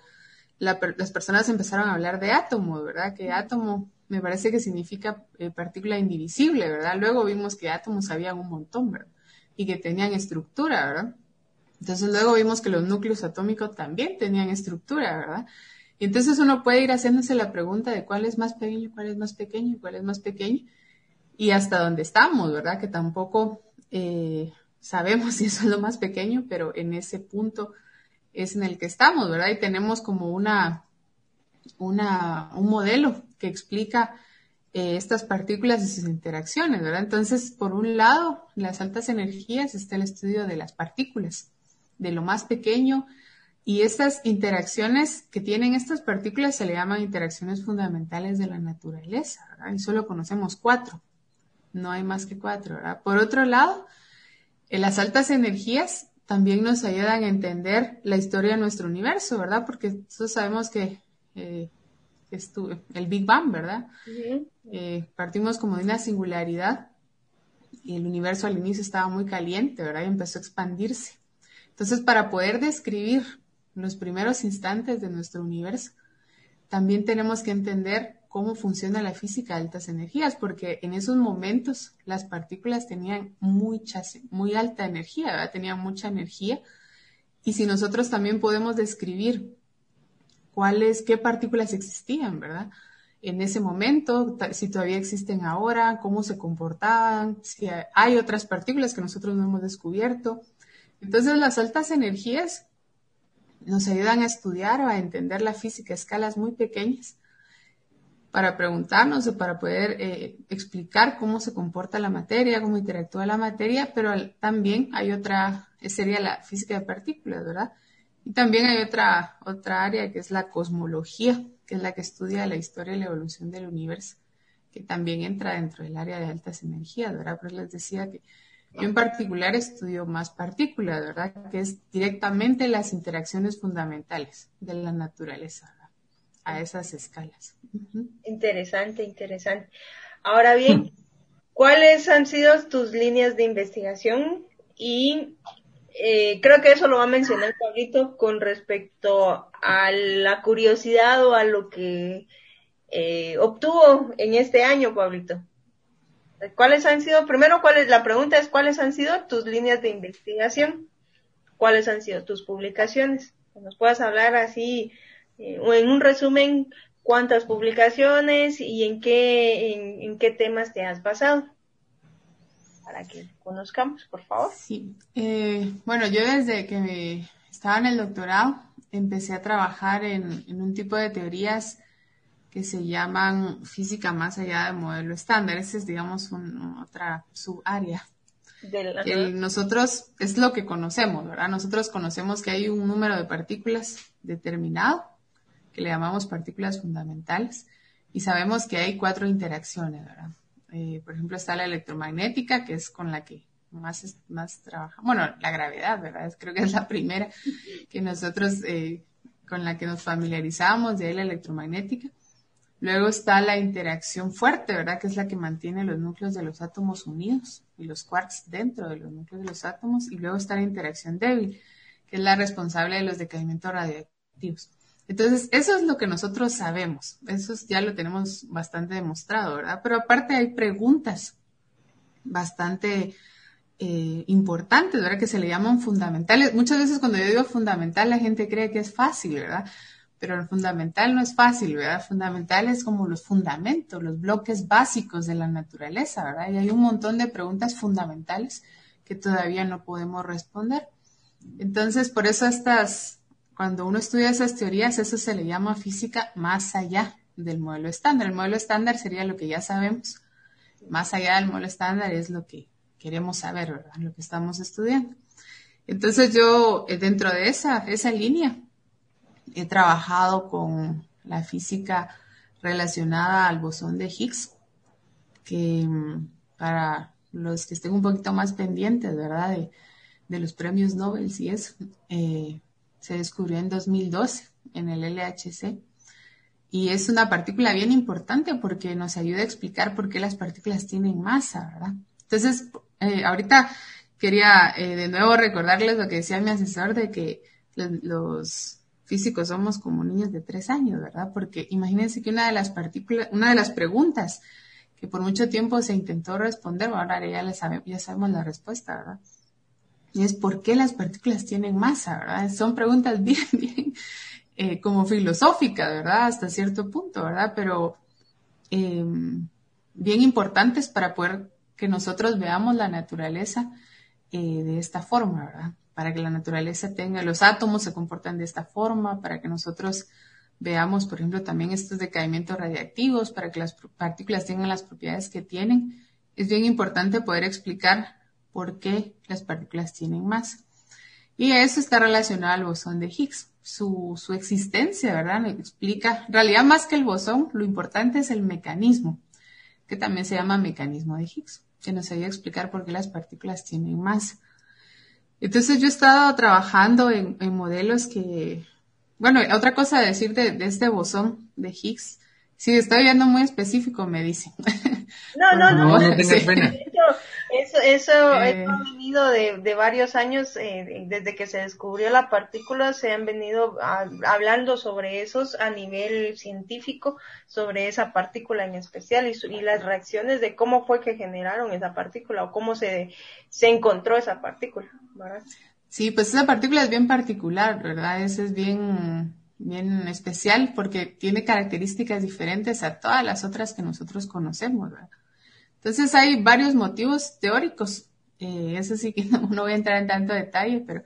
las personas empezaron a hablar de átomo, ¿verdad? Que átomo me parece que significa eh, partícula indivisible, ¿verdad? Luego vimos que átomos había un montón, ¿verdad? Y que tenían estructura, ¿verdad? Entonces luego vimos que los núcleos atómicos también tenían estructura, ¿verdad? Entonces uno puede ir haciéndose la pregunta de cuál es más pequeño, cuál es más pequeño, cuál es más pequeño, y hasta dónde estamos, ¿verdad? Que tampoco eh, sabemos (laughs) si eso es lo más pequeño, pero en ese punto es en el que estamos, ¿verdad? Y tenemos como una, una un modelo que explica eh, estas partículas y sus interacciones, ¿verdad? Entonces, por un lado, las altas energías está el estudio de las partículas, de lo más pequeño y estas interacciones que tienen estas partículas se le llaman interacciones fundamentales de la naturaleza, ¿verdad? Y solo conocemos cuatro. No hay más que cuatro, ¿verdad? Por otro lado, en las altas energías también nos ayudan a entender la historia de nuestro universo, ¿verdad? Porque todos sabemos que eh, el Big Bang, ¿verdad? Eh, partimos como de una singularidad y el universo al inicio estaba muy caliente, ¿verdad? Y empezó a expandirse. Entonces, para poder describir los primeros instantes de nuestro universo. También tenemos que entender cómo funciona la física de altas energías, porque en esos momentos las partículas tenían mucha, muy alta energía, tenían mucha energía. Y si nosotros también podemos describir cuáles, qué partículas existían, ¿verdad? En ese momento, si todavía existen ahora, cómo se comportaban, si hay otras partículas que nosotros no hemos descubierto. Entonces, las altas energías nos ayudan a estudiar o a entender la física a escalas muy pequeñas para preguntarnos o para poder eh, explicar cómo se comporta la materia, cómo interactúa la materia, pero también hay otra, sería la física de partículas, ¿verdad? Y también hay otra, otra área que es la cosmología, que es la que estudia la historia y la evolución del universo, que también entra dentro del área de altas energías, ¿verdad? Pero les decía que yo en particular estudio más partículas, ¿verdad? Que es directamente las interacciones fundamentales de la naturaleza, ¿verdad? A esas escalas. Interesante, interesante. Ahora bien, (laughs) ¿cuáles han sido tus líneas de investigación? Y eh, creo que eso lo va a mencionar Pablito con respecto a la curiosidad o a lo que eh, obtuvo en este año, Pablito. ¿Cuáles han sido, primero, cuáles, la pregunta es, ¿cuáles han sido tus líneas de investigación? ¿Cuáles han sido tus publicaciones? Nos puedas hablar así, eh, o en un resumen, cuántas publicaciones y en qué, en, qué temas te has basado. Para que conozcamos, por favor. Sí. Eh, bueno, yo desde que estaba en el doctorado empecé a trabajar en, en un tipo de teorías que se llaman física más allá del modelo estándar. Esa es, digamos, otra subárea. nosotros es lo que conocemos, ¿verdad? Nosotros conocemos que hay un número de partículas determinado, que le llamamos partículas fundamentales, y sabemos que hay cuatro interacciones, ¿verdad? Eh, por ejemplo, está la electromagnética, que es con la que más, más trabaja. Bueno, la gravedad, ¿verdad? Creo que es la primera que nosotros, eh, con la que nos familiarizamos, de ahí la electromagnética. Luego está la interacción fuerte, ¿verdad? Que es la que mantiene los núcleos de los átomos unidos y los quarks dentro de los núcleos de los átomos. Y luego está la interacción débil, que es la responsable de los decaimientos radioactivos. Entonces, eso es lo que nosotros sabemos. Eso ya lo tenemos bastante demostrado, ¿verdad? Pero aparte hay preguntas bastante eh, importantes, ¿verdad? Que se le llaman fundamentales. Muchas veces cuando yo digo fundamental, la gente cree que es fácil, ¿verdad? Pero lo fundamental no es fácil, ¿verdad? Fundamental es como los fundamentos, los bloques básicos de la naturaleza, ¿verdad? Y hay un montón de preguntas fundamentales que todavía no podemos responder. Entonces, por eso estas, cuando uno estudia esas teorías, eso se le llama física más allá del modelo estándar. El modelo estándar sería lo que ya sabemos. Más allá del modelo estándar es lo que queremos saber, ¿verdad? Lo que estamos estudiando. Entonces yo, eh, dentro de esa, esa línea, he trabajado con la física relacionada al bosón de Higgs, que mm, para los que estén un poquito más pendientes, ¿verdad? De, los premios Nobel, si es, eh, se descubrió en 2012 en el LHC. Y es una partícula bien importante porque nos ayuda a explicar por qué las partículas tienen masa, ¿verdad? Entonces, eh, ahorita quería eh, de nuevo recordarles lo que decía mi asesor de que los físicos somos como niños de tres años, ¿verdad? Porque imagínense que una de las partículas, una de las preguntas que por mucho tiempo se intentó responder, ahora ya, ya sabemos la respuesta, ¿verdad? Y es por qué las partículas tienen masa, ¿verdad? Son preguntas (laughs) bien, bien eh, como filosóficas, ¿verdad? Hasta cierto punto, ¿verdad? Pero em, bien importantes para poder que nosotros veamos la naturaleza eh, de esta forma, ¿verdad? Para que la naturaleza tenga, los átomos se comportan de esta forma, para que nosotros veamos, por ejemplo, también estos decaimientos radiactivos, para que las partículas tengan las propiedades que tienen. Es bien importante poder explicar por qué las partículas tienen masa. Y eso está relacionado al bosón de Higgs. Su, su existencia, ¿verdad? explica, en realidad más que el bosón, lo importante es el mecanismo, que también se llama mecanismo de Higgs, que nos ayuda a explicar por qué las partículas tienen masa. Entonces yo he estado trabajando en, modelos que, bueno, otra cosa a decir de, este bosón de Higgs, si estoy viendo muy específico, me dicen. (laughs) No, no, no, no, tengas (laughs) pena. Eso, eso, eh. ha venido de, varios años, eh, desde que se descubrió la partícula, se han venido hablando sobre esos a nivel científico, sobre esa partícula en especial y, las reacciones de cómo fue que generaron esa partícula o cómo se, se encontró esa partícula, ¿verdad? Sí, pues esa partícula es bien particular, ¿verdad? Esa es bien, bien especial porque tiene características diferentes a todas las otras que nosotros conocemos, ¿verdad? Entonces hay varios motivos teóricos, eh, eso sí que (laughs) no, voy a entrar en tanto detalle, pero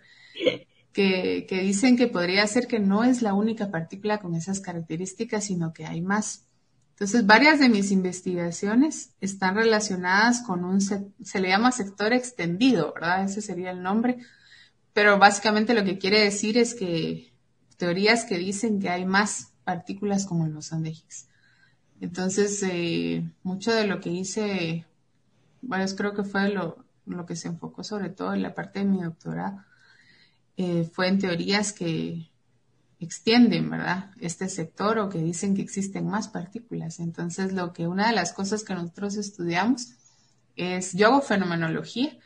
que, dicen que podría ser que no es la única partícula con esas características, sino que hay más. Entonces, varias de mis investigaciones están relacionadas con un, se le llama sector extendido, ¿verdad? Ese sería el nombre. Pero básicamente lo que quiere decir es que teorías que dicen que hay más partículas como el bosón de Higgs. Entonces, eh, mucho de lo que hice, bueno, creo que fue lo, lo, que se enfocó sobre todo en la parte de mi doctorado, eh, fue en teorías que extienden, ¿verdad? Este sector o que dicen que existen más partículas. Entonces, lo que una de las cosas que nosotros estudiamos es, yo hago fenomenología,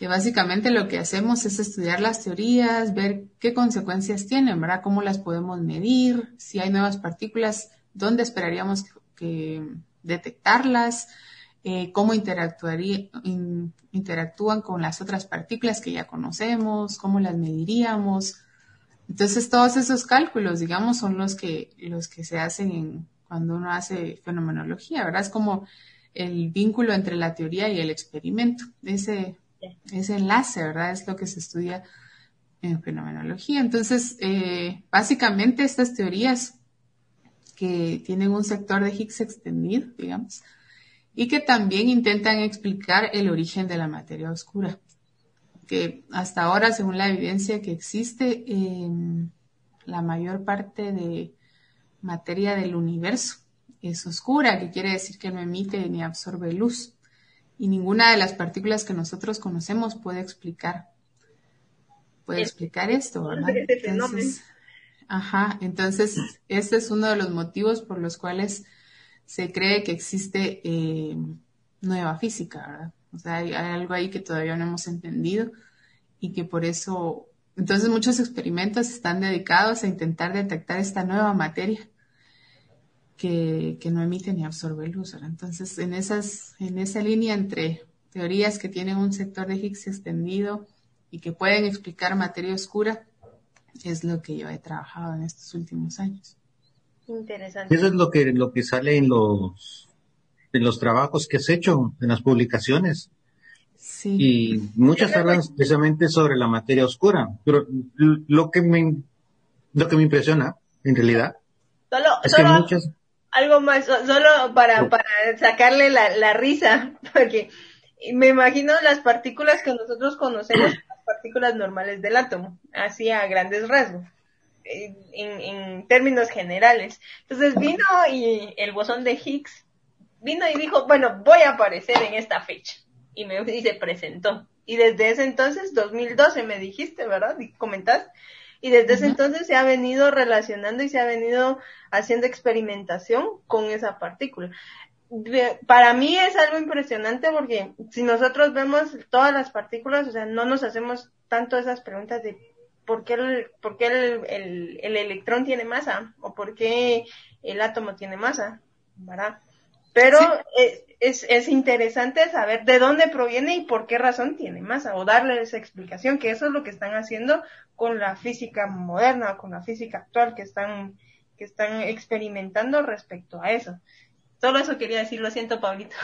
que básicamente lo que hacemos es estudiar las teorías, ver qué consecuencias tienen, ¿verdad? Cómo las podemos medir, si hay nuevas partículas, dónde esperaríamos que, detectarlas, eh, cómo interactúan con las otras partículas que ya conocemos, cómo las mediríamos. Entonces, todos esos cálculos, digamos, son los que, los que se hacen cuando uno hace fenomenología, ¿verdad? Es como el vínculo entre la teoría y el experimento. Ese, ese enlace, ¿verdad? Es lo que se estudia en fenomenología. Entonces, eh, básicamente estas teorías que tienen un sector de Higgs extendido, digamos, y que también intentan explicar el origen de la materia oscura, que hasta ahora, según la evidencia que existe, la mayor parte de materia del universo es oscura, que quiere decir que no emite ni absorbe luz y ninguna de las partículas que nosotros conocemos puede explicar puede explicar esto, ¿verdad? Entonces, ajá, entonces este es uno de los motivos por los cuales se cree que existe eh, nueva física, ¿verdad? O sea, hay, algo ahí que todavía no hemos entendido y que por eso, entonces muchos experimentos están dedicados a intentar detectar esta nueva materia que, no emite ni absorbe luz. Entonces, en, esas, en esa línea entre teorías que tienen un sector de Higgs extendido y que pueden explicar materia oscura, es lo que yo he trabajado en estos últimos años. Interesante. Eso es lo que, lo que sale en los, en los trabajos que has hecho, en las publicaciones. Sí. Y muchas hablan precisamente sobre la materia oscura, pero lo que me, lo que me impresiona, en realidad, es que muchas, algo más, solo para, para sacarle la, la risa, (laughs) porque me imagino las partículas que nosotros conocemos, (clears throat) las partículas normales del átomo, así a grandes rasgos, en, en términos generales. Entonces vino y el bosón de Higgs vino y dijo, bueno, voy a aparecer en esta fecha. Y me y se presentó. Y desde ese entonces, 2012 me dijiste, ¿verdad? Y comentaste y desde ese entonces se ha venido relacionando y se ha venido haciendo experimentación con esa partícula. Para mí es algo impresionante porque si nosotros vemos todas las partículas, o sea, no nos hacemos tanto esas preguntas de por qué el, por qué el, el electrón tiene masa o por qué el átomo tiene masa, ¿verdad? Pero es, es, interesante saber de dónde proviene y por qué razón tiene masa, o darle esa explicación, que eso es lo que están haciendo con la física moderna, con la física actual, que están, que están experimentando respecto a eso. Solo eso quería decir, lo siento, Pablito.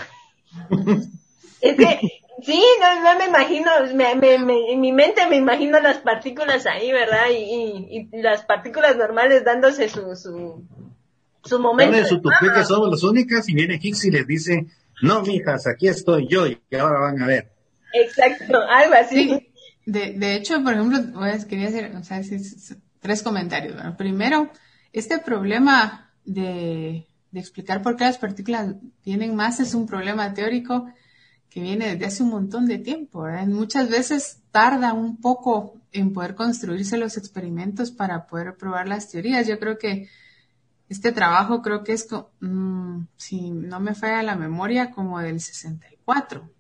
es que, sí, no, me imagino, me, me, en mi mente me imagino las partículas ahí, ¿verdad? Y, y, las partículas normales dándose su, su, su momento. De su que somos las únicas y viene Higgs y les dice, no, mijas, aquí estoy yo y ahora van a ver. Exacto, algo así. De, de hecho, por ejemplo, quería hacer o sea, tres comentarios. primero, este problema de, de explicar por qué las partículas tienen más es un problema teórico que viene desde hace un montón de tiempo. Muchas veces tarda un poco en poder construirse los experimentos para poder probar las teorías. Yo creo que este trabajo creo que es, mm, si no me falla la memoria, como del 64.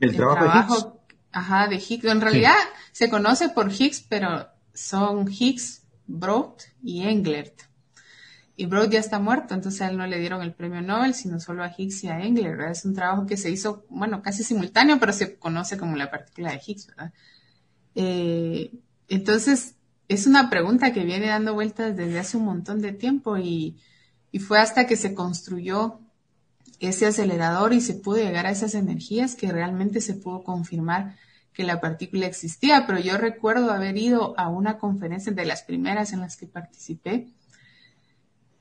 El, trabajo, de Higgs. Ajá, de Higgs. En realidad se conoce por Higgs, pero son Higgs, Broad y Englert. Y Broad ya está muerto, entonces a él no le dieron el premio Nobel, sino solo a Higgs y a Englert. Es un trabajo que se hizo, bueno, casi simultáneo, pero se conoce como la partícula de Higgs, ¿verdad? Eh, entonces, es una pregunta que viene dando vueltas desde hace un montón de tiempo y, fue hasta que se construyó ese acelerador y se pudo llegar a esas energías que realmente se pudo confirmar que la partícula existía. Pero yo recuerdo haber ido a una conferencia de las primeras en las que participé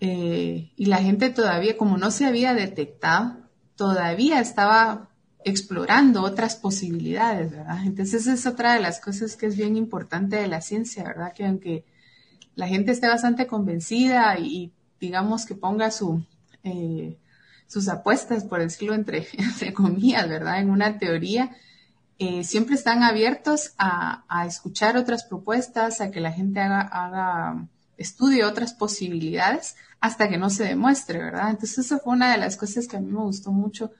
eh, y la gente todavía, como no se había detectado, todavía estaba explorando otras posibilidades, ¿verdad? Entonces esa es otra de las cosas que es bien importante de la ciencia, ¿verdad? Que aunque la gente esté bastante convencida y digamos que ponga su eh, sus apuestas, por decirlo (laughs) entre, comillas, ¿verdad? En una teoría, eh, siempre están abiertos a, a, escuchar otras propuestas, a que la gente haga, haga, estudie otras posibilidades hasta que no se demuestre, ¿verdad? Entonces, eso fue una de las cosas que a mí me gustó mucho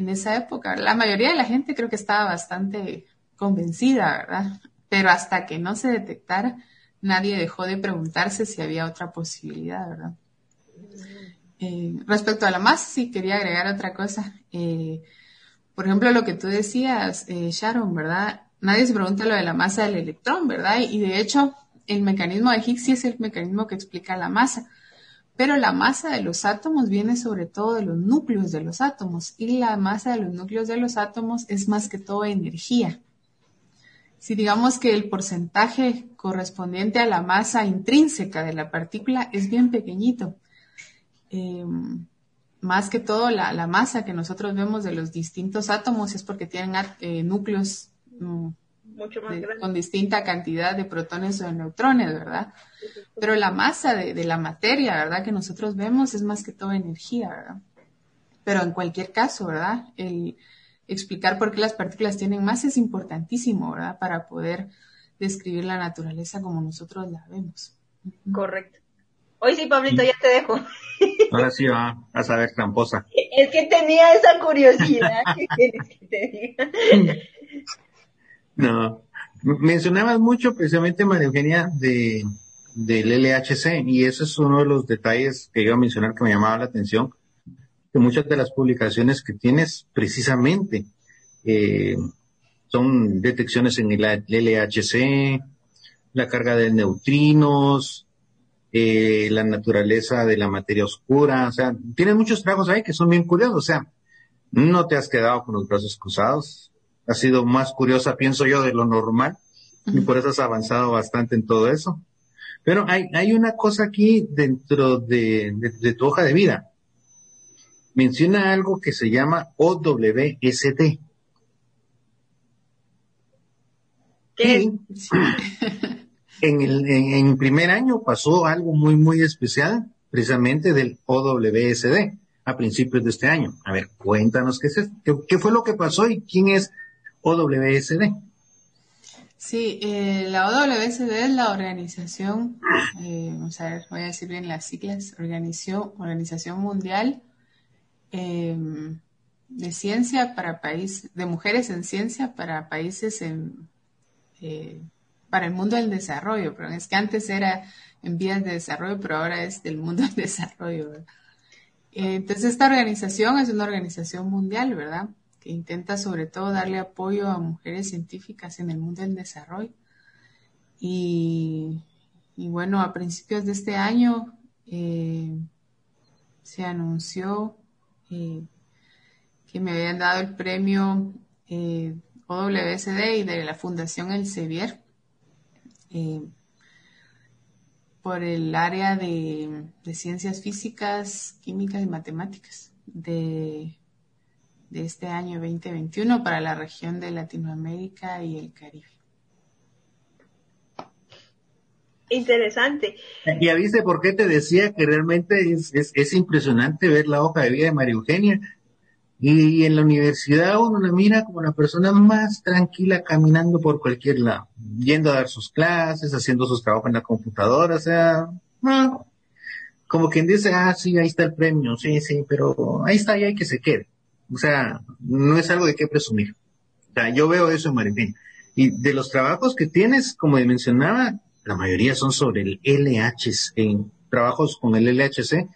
en esa época. La mayoría de la gente creo que estaba bastante convencida, ¿verdad? Pero hasta que no se detectara, nadie dejó de preguntarse si había otra posibilidad, ¿verdad? Eh, respecto a la masa, sí quería agregar otra cosa. Eh, por ejemplo, lo que tú decías, eh, Sharon, ¿verdad? Nadie se pregunta lo de la masa del electrón, ¿verdad? Y de hecho, el mecanismo de Higgs sí es el mecanismo que explica la masa. Pero la masa de los átomos viene sobre todo de los núcleos de los átomos y la masa de los núcleos de los átomos es más que todo energía. Si digamos que el porcentaje correspondiente a la masa intrínseca de la partícula es bien pequeñito, eh, más que todo la, la, masa que nosotros vemos de los distintos átomos es porque tienen eh, núcleos mm, mucho más de, grande. con distinta cantidad de protones o de neutrones, ¿verdad? Pero la masa de, de, la materia, ¿verdad? Que nosotros vemos es más que todo energía, ¿verdad? Pero en cualquier caso, ¿verdad? El explicar por qué las partículas tienen masa es importantísimo, ¿verdad? Para poder describir la naturaleza como nosotros la vemos. Correcto. Hoy sí, Pablito, ya te dejo. (laughs) Ahora sí va a saber tramposa. Es que tenía esa curiosidad. ¿Qué quieres que (laughs) te diga? (laughs) No. Mencionabas mucho precisamente, María Eugenia, de, del LHC, y ese es uno de los detalles que iba a mencionar que me llamaba la atención, que muchas de las publicaciones que tienes precisamente eh, son detecciones en el LHC, la carga de neutrinos, eh, la naturaleza de la materia oscura, o sea, tienes muchos trabajos ahí que son bien curiosos, o sea, no te has quedado con los brazos cruzados, has sido más curiosa, pienso yo, de lo normal, y por eso has avanzado bastante en todo eso. Pero hay, hay una cosa aquí dentro de, de, de tu hoja de vida. Menciona algo que se llama OWSD. ¿Qué? (laughs) En el en, en primer año pasó algo muy, muy especial, precisamente del OWSD, a principios de este año. A ver, cuéntanos qué es qué fue lo que pasó y quién es OWSD. Sí, eh, la OWSD es la organización, eh, vamos a ver, voy a decir bien las siglas, Organización, Organización Mundial eh, de Ciencia para países, de mujeres en ciencia para países en, eh, para el mundo del desarrollo, pero es que antes era en vías de desarrollo, pero ahora es del mundo del (laughs) desarrollo. ¿verdad? Entonces, esta organización es una organización mundial, ¿verdad? Que intenta sobre todo darle apoyo a mujeres científicas en el mundo del desarrollo. Y, bueno, a principios de este año eh, se anunció eh, que me habían dado el premio eh, OWSD y de la Fundación Elsevier eh, por el área de, de, ciencias físicas, químicas y matemáticas de, de, este año 2021 para la región de Latinoamérica y el Caribe. Interesante. Ya viste por qué te decía que realmente es, es, es impresionante ver la hoja de vida de María Eugenia. Y, y, en la universidad uno la mira como la persona más tranquila caminando por cualquier lado, yendo a dar sus clases, haciendo sus trabajos en la computadora, o sea, no, como quien dice, ah, sí, ahí está el premio, sí, sí, pero ahí está y hay que se quede. O sea, no es algo de qué presumir. O sea, yo veo eso en Y de los trabajos que tienes, como mencionaba, la mayoría son sobre el LHC, en trabajos con el LHC,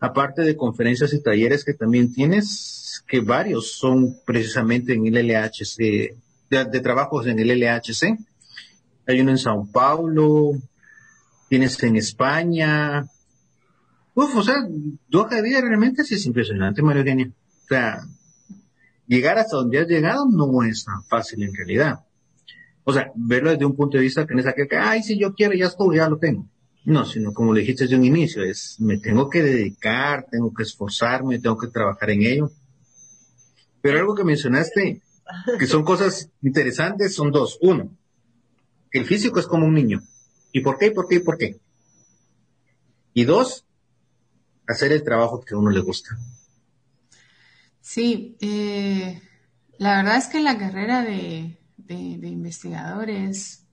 aparte de conferencias y talleres que también tienes, que varios son precisamente en el LHC, de, trabajos en el LHC. Hay uno en Sao Paulo, tienes en España. Uf, o sea, de vida realmente sí es impresionante, María Eugenia. O sea, llegar hasta donde has llegado no es tan fácil en realidad. O sea, verlo desde un punto de vista que no es aquel que, ay, si yo quiero, ya estoy, ya lo tengo. No, sino como le dijiste desde un inicio, es, me tengo que dedicar, tengo que esforzarme, tengo que trabajar en ello. Pero algo que mencionaste, que son cosas interesantes, son dos. Uno, que el físico es como un niño. ¿Y por qué? ¿Y por qué? ¿Y por qué? Y dos, hacer el trabajo que a uno le gusta. Sí, eh, la verdad es que la carrera de, de, investigadores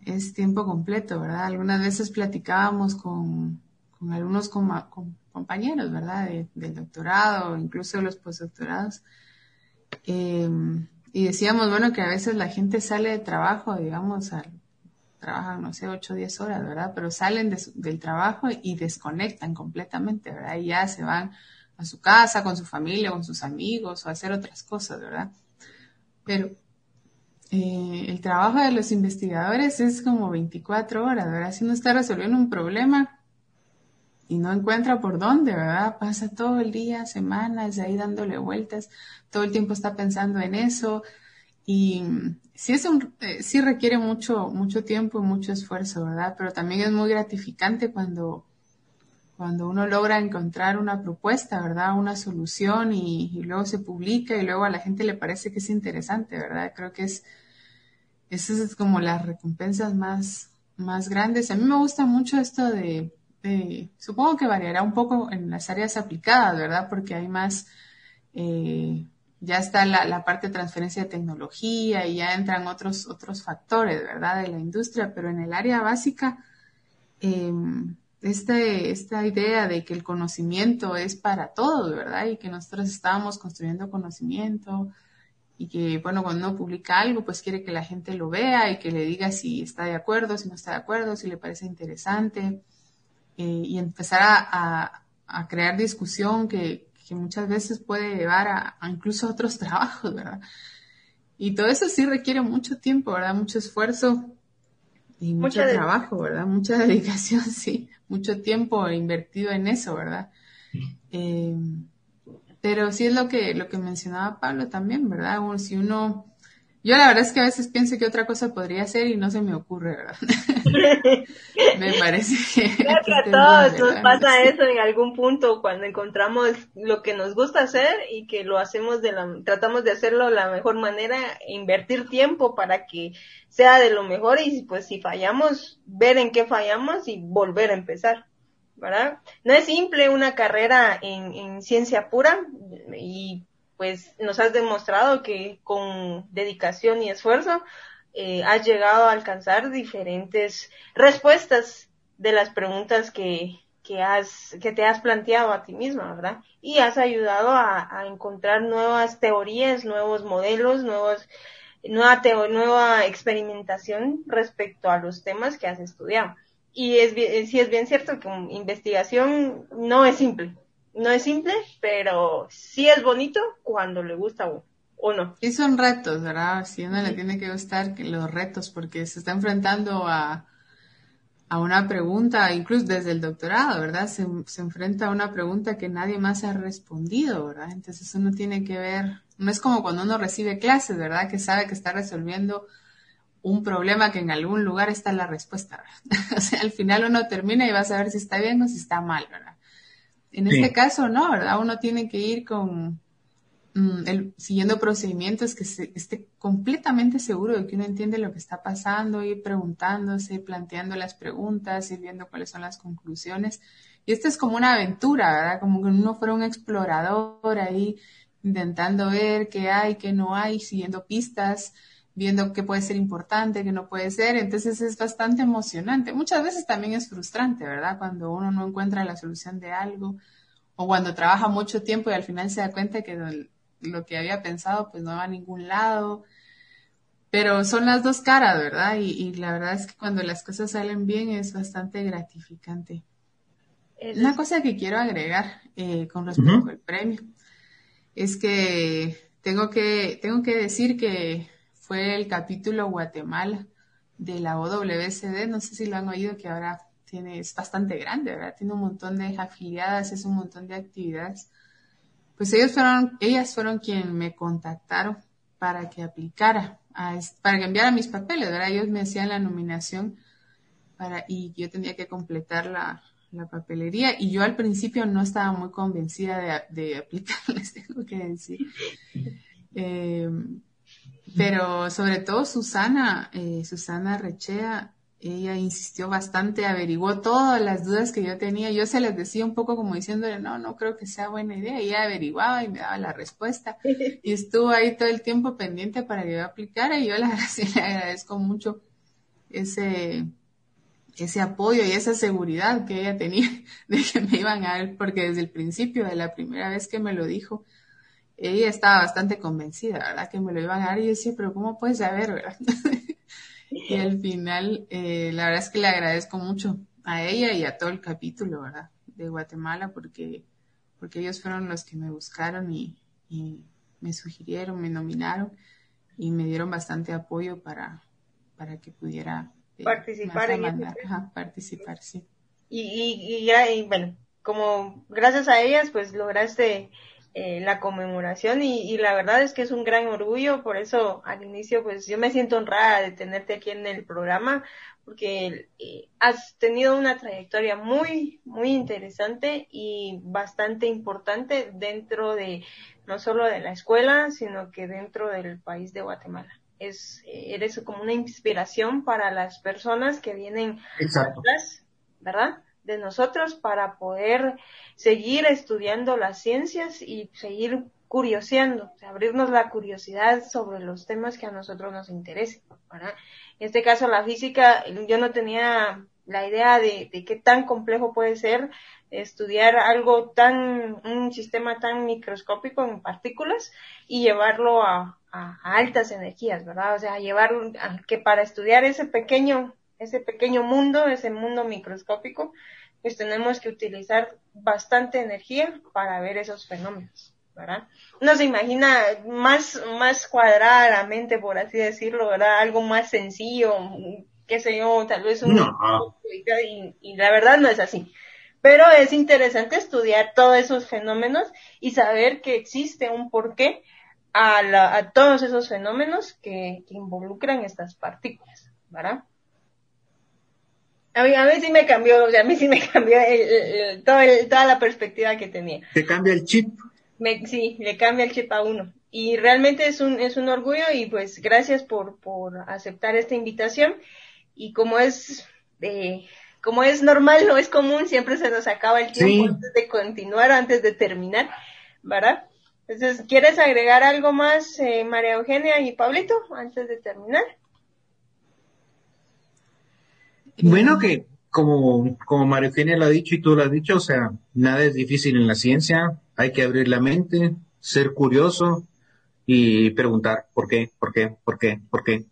es tiempo completo, ¿verdad? Algunas veces platicábamos con, con algunos compañeros, ¿verdad? del doctorado, incluso de los postdoctorados. Eh, y decíamos, bueno, que a veces la gente sale de trabajo, digamos, al, trabajan, no sé, 8 o 10 horas, ¿verdad? Pero salen del trabajo y desconectan completamente, ¿verdad? Y ya se van a su casa, con su familia, con sus amigos o hacer otras cosas, ¿verdad? Pero eh, el trabajo de los investigadores es como 24 horas, ¿verdad? Si uno está resolviendo un problema y no encuentra por dónde, ¿verdad? Pasa todo el día, semanas, ahí dándole vueltas, todo el tiempo está pensando en eso, y sí, es un, eh, requiere mucho, mucho tiempo y mucho esfuerzo, ¿verdad? Pero también es muy gratificante cuando, cuando uno logra encontrar una propuesta, ¿verdad? Una solución y, luego se publica y luego a la gente le parece que es interesante, ¿verdad? Creo que es, esas es como las recompensas más, más grandes. A mí me gusta mucho esto de, supongo que variará un poco en las áreas aplicadas, ¿verdad? Porque hay más, eh, ya está la, parte de transferencia de tecnología y ya entran otros, otros factores, ¿verdad?, de la industria, pero en el área básica, em, este, esta idea de que el conocimiento es para todos, ¿verdad? Y que nosotros estábamos construyendo conocimiento y que, bueno, cuando uno publica algo, pues quiere que la gente lo vea y que le diga si está de acuerdo, si no está de acuerdo, si le parece interesante eh, y empezar a, a crear discusión que, que muchas veces puede llevar a, incluso otros (laughs) trabajos, ¿verdad? Y todo eso sí requiere mucho tiempo, ¿verdad? Mucho esfuerzo y mucho trabajo, ¿verdad? Mucha (laughs) dedicación, sí, mucho tiempo invertido en eso, ¿verdad? Eh, pero sí es lo que, lo que mencionaba Pablo también, ¿verdad? si uno yo la verdad es que a veces pienso que otra cosa podría ser y no se me ocurre, ¿verdad? (laughs) me parece que... Creo que a todos nos pasa eso en algún punto cuando encontramos lo que nos gusta hacer y que lo hacemos de la... tratamos de hacerlo de la mejor manera, invertir tiempo para que sea de lo mejor y pues si fallamos, ver en qué fallamos y volver a empezar. ¿verdad? No es simple una carrera en, en ciencia pura y pues nos has demostrado que con dedicación y esfuerzo eh, has llegado a alcanzar diferentes respuestas de las preguntas que, que, has, que te has planteado a ti misma, ¿verdad? Y has ayudado a, encontrar nuevas teorías, nuevos modelos, nuevos, nueva, nueva experimentación respecto a los temas que has estudiado. Y es sí es bien cierto que investigación no es simple, no es simple, pero sí es bonito cuando le gusta o, no. Y son retos, ¿verdad? Si uno le tiene que gustar los retos, porque se está enfrentando a, a una pregunta, incluso desde el doctorado, ¿verdad? Se, se, enfrenta a una pregunta que nadie más ha respondido, ¿verdad? Entonces uno tiene que ver, no es como cuando uno recibe clases, ¿verdad? Que sabe que está resolviendo un problema que en algún lugar está la respuesta, ¿verdad? (laughs) o sea, al final uno termina y va a saber si está bien o si está mal, ¿verdad? En este caso, no, ¿verdad? Uno tiene que ir con, mm, el, siguiendo procedimientos que se, esté completamente seguro de que uno entiende lo que está pasando, ir preguntándose, planteando las preguntas, ir viendo cuáles son las conclusiones. Y esto es como una aventura, ¿verdad? Como que uno fuera un explorador ahí intentando ver qué hay, qué no hay, siguiendo pistas, viendo qué puede ser importante, qué no puede ser. Entonces es bastante emocionante. Muchas veces también es frustrante, ¿verdad? Cuando uno no encuentra la solución de algo o cuando trabaja mucho tiempo y al final se da cuenta que lo que había pensado pues no va a ningún lado. Pero son las dos caras, ¿verdad? Y, la verdad es que cuando las cosas salen bien es bastante gratificante. Una cosa que quiero agregar eh, con respecto al premio es que tengo que tengo que decir que fue el capítulo Guatemala de la OWCD, no sé si lo han oído, que ahora tiene, es bastante grande, ¿verdad? Tiene un montón de afiliadas, es un montón de actividades. Pues ellos fueron, ellas fueron quienes me contactaron para que aplicara, para que enviara mis papeles, ¿verdad? Ellos me hacían la nominación para, y yo tenía que completar la, papelería y yo al principio no estaba muy convencida de, de aplicarles, (laughs) tengo que decir. (laughs) Eh, pero sobre todo Susana, eh, Susana Rechea, ella insistió bastante, averiguó todas las dudas que yo tenía. Yo se les decía un poco como diciéndole, no, no creo que sea buena idea. ella averiguaba y me daba la respuesta. (laughs) Y estuvo ahí todo el tiempo pendiente para que yo aplicara. Y yo la (laughs) le agradezco mucho ese, ese apoyo y esa seguridad que ella tenía (laughs) de que me iban a ver, porque desde el principio, de la primera vez que me lo dijo, ella estaba bastante convencida, ¿verdad? Que me lo iban a dar y yo decía, pero ¿cómo puedes saber, verdad? (laughs) y al final, eh, la verdad es que le agradezco mucho a ella y a todo el capítulo, ¿verdad? De Guatemala, porque, porque ellos fueron los que me buscaron y, me sugirieron, me nominaron y me dieron bastante apoyo para, para que pudiera eh, participar en Ajá, participar, sí. Y, y, y, bueno, como gracias a ellas, pues lograste eh, la conmemoración y, la verdad es que es un gran orgullo, por eso al inicio pues yo me siento honrada de tenerte aquí en el programa porque eh, has tenido una trayectoria muy, muy interesante y bastante importante dentro de no solo de la escuela, sino que dentro del país de Guatemala. Es, eh, eres como una inspiración para las personas que vienen atrás, ¿verdad? De nosotros para poder seguir estudiando las ciencias y seguir curioseando, abrirnos la curiosidad sobre los temas que a nosotros nos interesen. En este caso, la física, yo no tenía la idea de, qué tan complejo puede ser estudiar algo tan, un sistema tan microscópico en partículas y llevarlo a, a, altas energías, ¿verdad? O sea, llevar que para estudiar ese pequeño ese pequeño mundo, ese mundo microscópico, pues tenemos que utilizar bastante energía para ver esos fenómenos, ¿verdad? No se imagina más, más cuadrada la mente, por así decirlo, ¿verdad? Algo más sencillo, qué sé yo, tal vez un... Y, y la verdad no es así. Pero es interesante estudiar todos esos fenómenos y saber que existe un porqué a, la, a todos esos fenómenos que, que involucran estas partículas, ¿verdad? A mí, a mí sí me cambió, o sea, a mí sí me (laughs) cambió el, toda la perspectiva que tenía. ¿Te cambia el chip? sí, le cambia el chip a uno. Y realmente es un, es un orgullo y pues gracias por, por aceptar esta invitación. Y como es, eh, como es normal, no es común, siempre se nos acaba el tiempo antes de continuar, antes de terminar, ¿verdad? Entonces, ¿quieres agregar algo más, eh, María Eugenia y Pablito, antes de terminar? Bueno, que como, como María Eugenia lo ha dicho y tú lo has dicho, o sea, nada es difícil en la ciencia, hay que abrir la mente, ser curioso y preguntar por qué, por qué, por qué, por qué,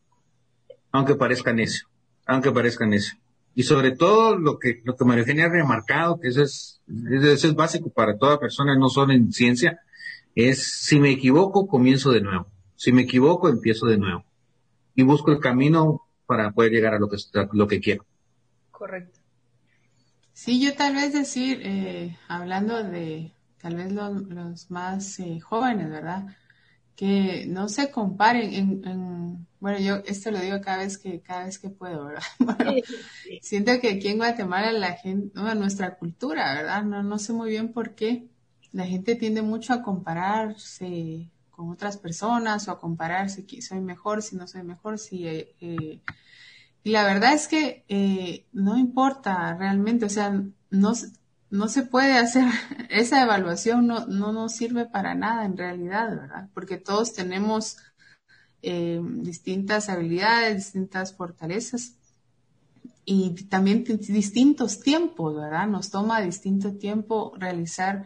aunque parezca necio, aunque parezca necio. Y sobre todo lo que, lo que María Eugenia ha remarcado, que eso es, eso es básico para toda persona, no solo en ciencia, es si me equivoco, comienzo de nuevo. Si me equivoco, empiezo de nuevo. Y busco el camino para poder llegar a lo que, lo que quiero. Correcto. Sí, yo tal vez decir, eh, hablando de tal vez los, más eh, jóvenes, ¿verdad? Que no se comparen en, bueno, yo esto lo digo cada vez que, cada vez que puedo, ¿verdad? (laughs) Bueno, siento que aquí en Guatemala la gente, nuestra cultura, ¿verdad? No, no sé muy bien por qué la gente tiende mucho a compararse con otras personas o a compararse si soy mejor, si no soy mejor, si eh, eh, y la verdad es que eh, no importa realmente, o sea, no, no se puede hacer (laughs) esa evaluación, no, no nos sirve para nada en realidad, ¿verdad? Porque todos tenemos distintas habilidades, distintas fortalezas y también distintos tiempos, ¿verdad? Nos toma distinto tiempo realizar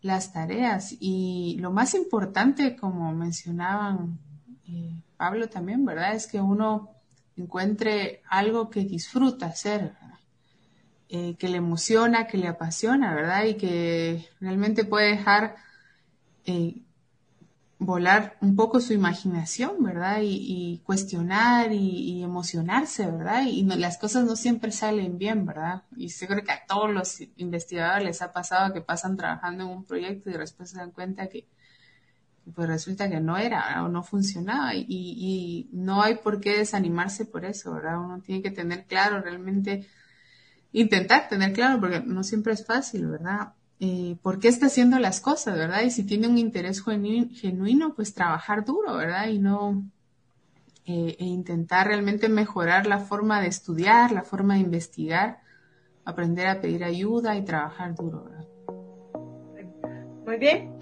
las tareas. Y lo más importante, como mencionaban eh, Pablo también, ¿verdad? Es que uno encuentre algo que disfruta hacer, eh, que le emociona, que le apasiona, ¿verdad? Y que realmente puede dejar eh, volar un poco su imaginación, ¿verdad? Y, cuestionar y, emocionarse, ¿verdad? Y las cosas no siempre salen bien, ¿verdad? Y seguro que a todos los investigadores les ha pasado que pasan trabajando en un proyecto y después se dan cuenta que pues resulta que no era o no funcionaba y, no hay por qué desanimarse por eso, ¿verdad? Uno tiene que tener claro realmente, intentar tener claro, porque no siempre es fácil, ¿verdad? eh, por qué está haciendo las cosas, ¿verdad? Y si tiene un interés genuino, pues trabajar duro, ¿verdad? Y no, eh, e intentar realmente mejorar la forma de estudiar, la forma de investigar, aprender a pedir ayuda y trabajar duro. Muy bien.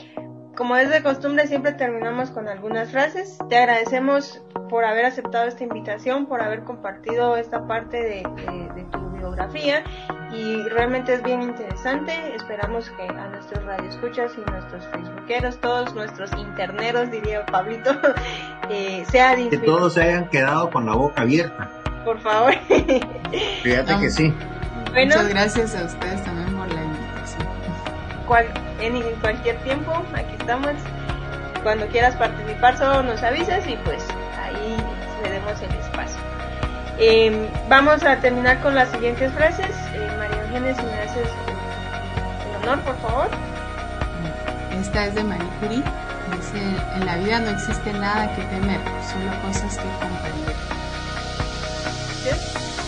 Como es de costumbre, siempre terminamos con algunas frases. Te agradecemos por haber aceptado esta invitación, por haber compartido esta parte de, tu biografía y realmente es bien interesante. Esperamos que a nuestros radioescuchas y nuestros facebookeros, todos nuestros interneros, diría Pablito, (laughs) eh, sea Que todos se hayan quedado con la boca abierta. Por favor. (laughs) Fíjate que sí. Muchas gracias a ustedes también. En, en cualquier tiempo, aquí estamos. Cuando quieras participar, solo nos avisas y pues ahí cedemos el espacio. Em, vamos a terminar con las siguientes frases. Eh, María Eugenia, si me haces el honor, por favor. Esta es de Marie Curie. Dice, en la vida no existe nada que temer, solo cosas que comprender.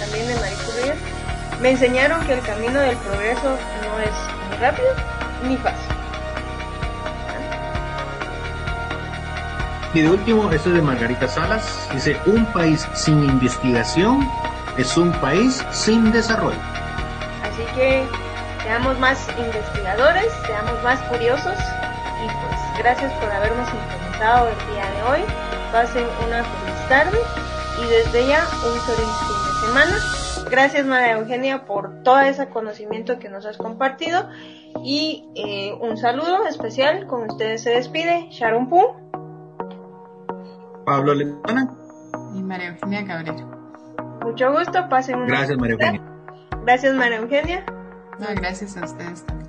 También de Marie Curie. Me enseñaron que el camino del progreso no es ni rápido ni fácil. Y de último, esto es de Margarita Salas, dice, un país sin investigación es un país sin desarrollo. Así que seamos más investigadores, seamos más curiosos y pues gracias por habernos interesado el día de hoy. Pasen una feliz tarde y desde ya un feliz fin de semana. Gracias María Eugenia por todo ese conocimiento que nos has compartido y eh, un saludo especial. Con ustedes se despide Sharon Poo. Pablo Letona. Y María Eugenia Cabrera. Mucho gusto, pasen Gracias, María Eugenia. Gracias, María Eugenia. No, gracias a ustedes también.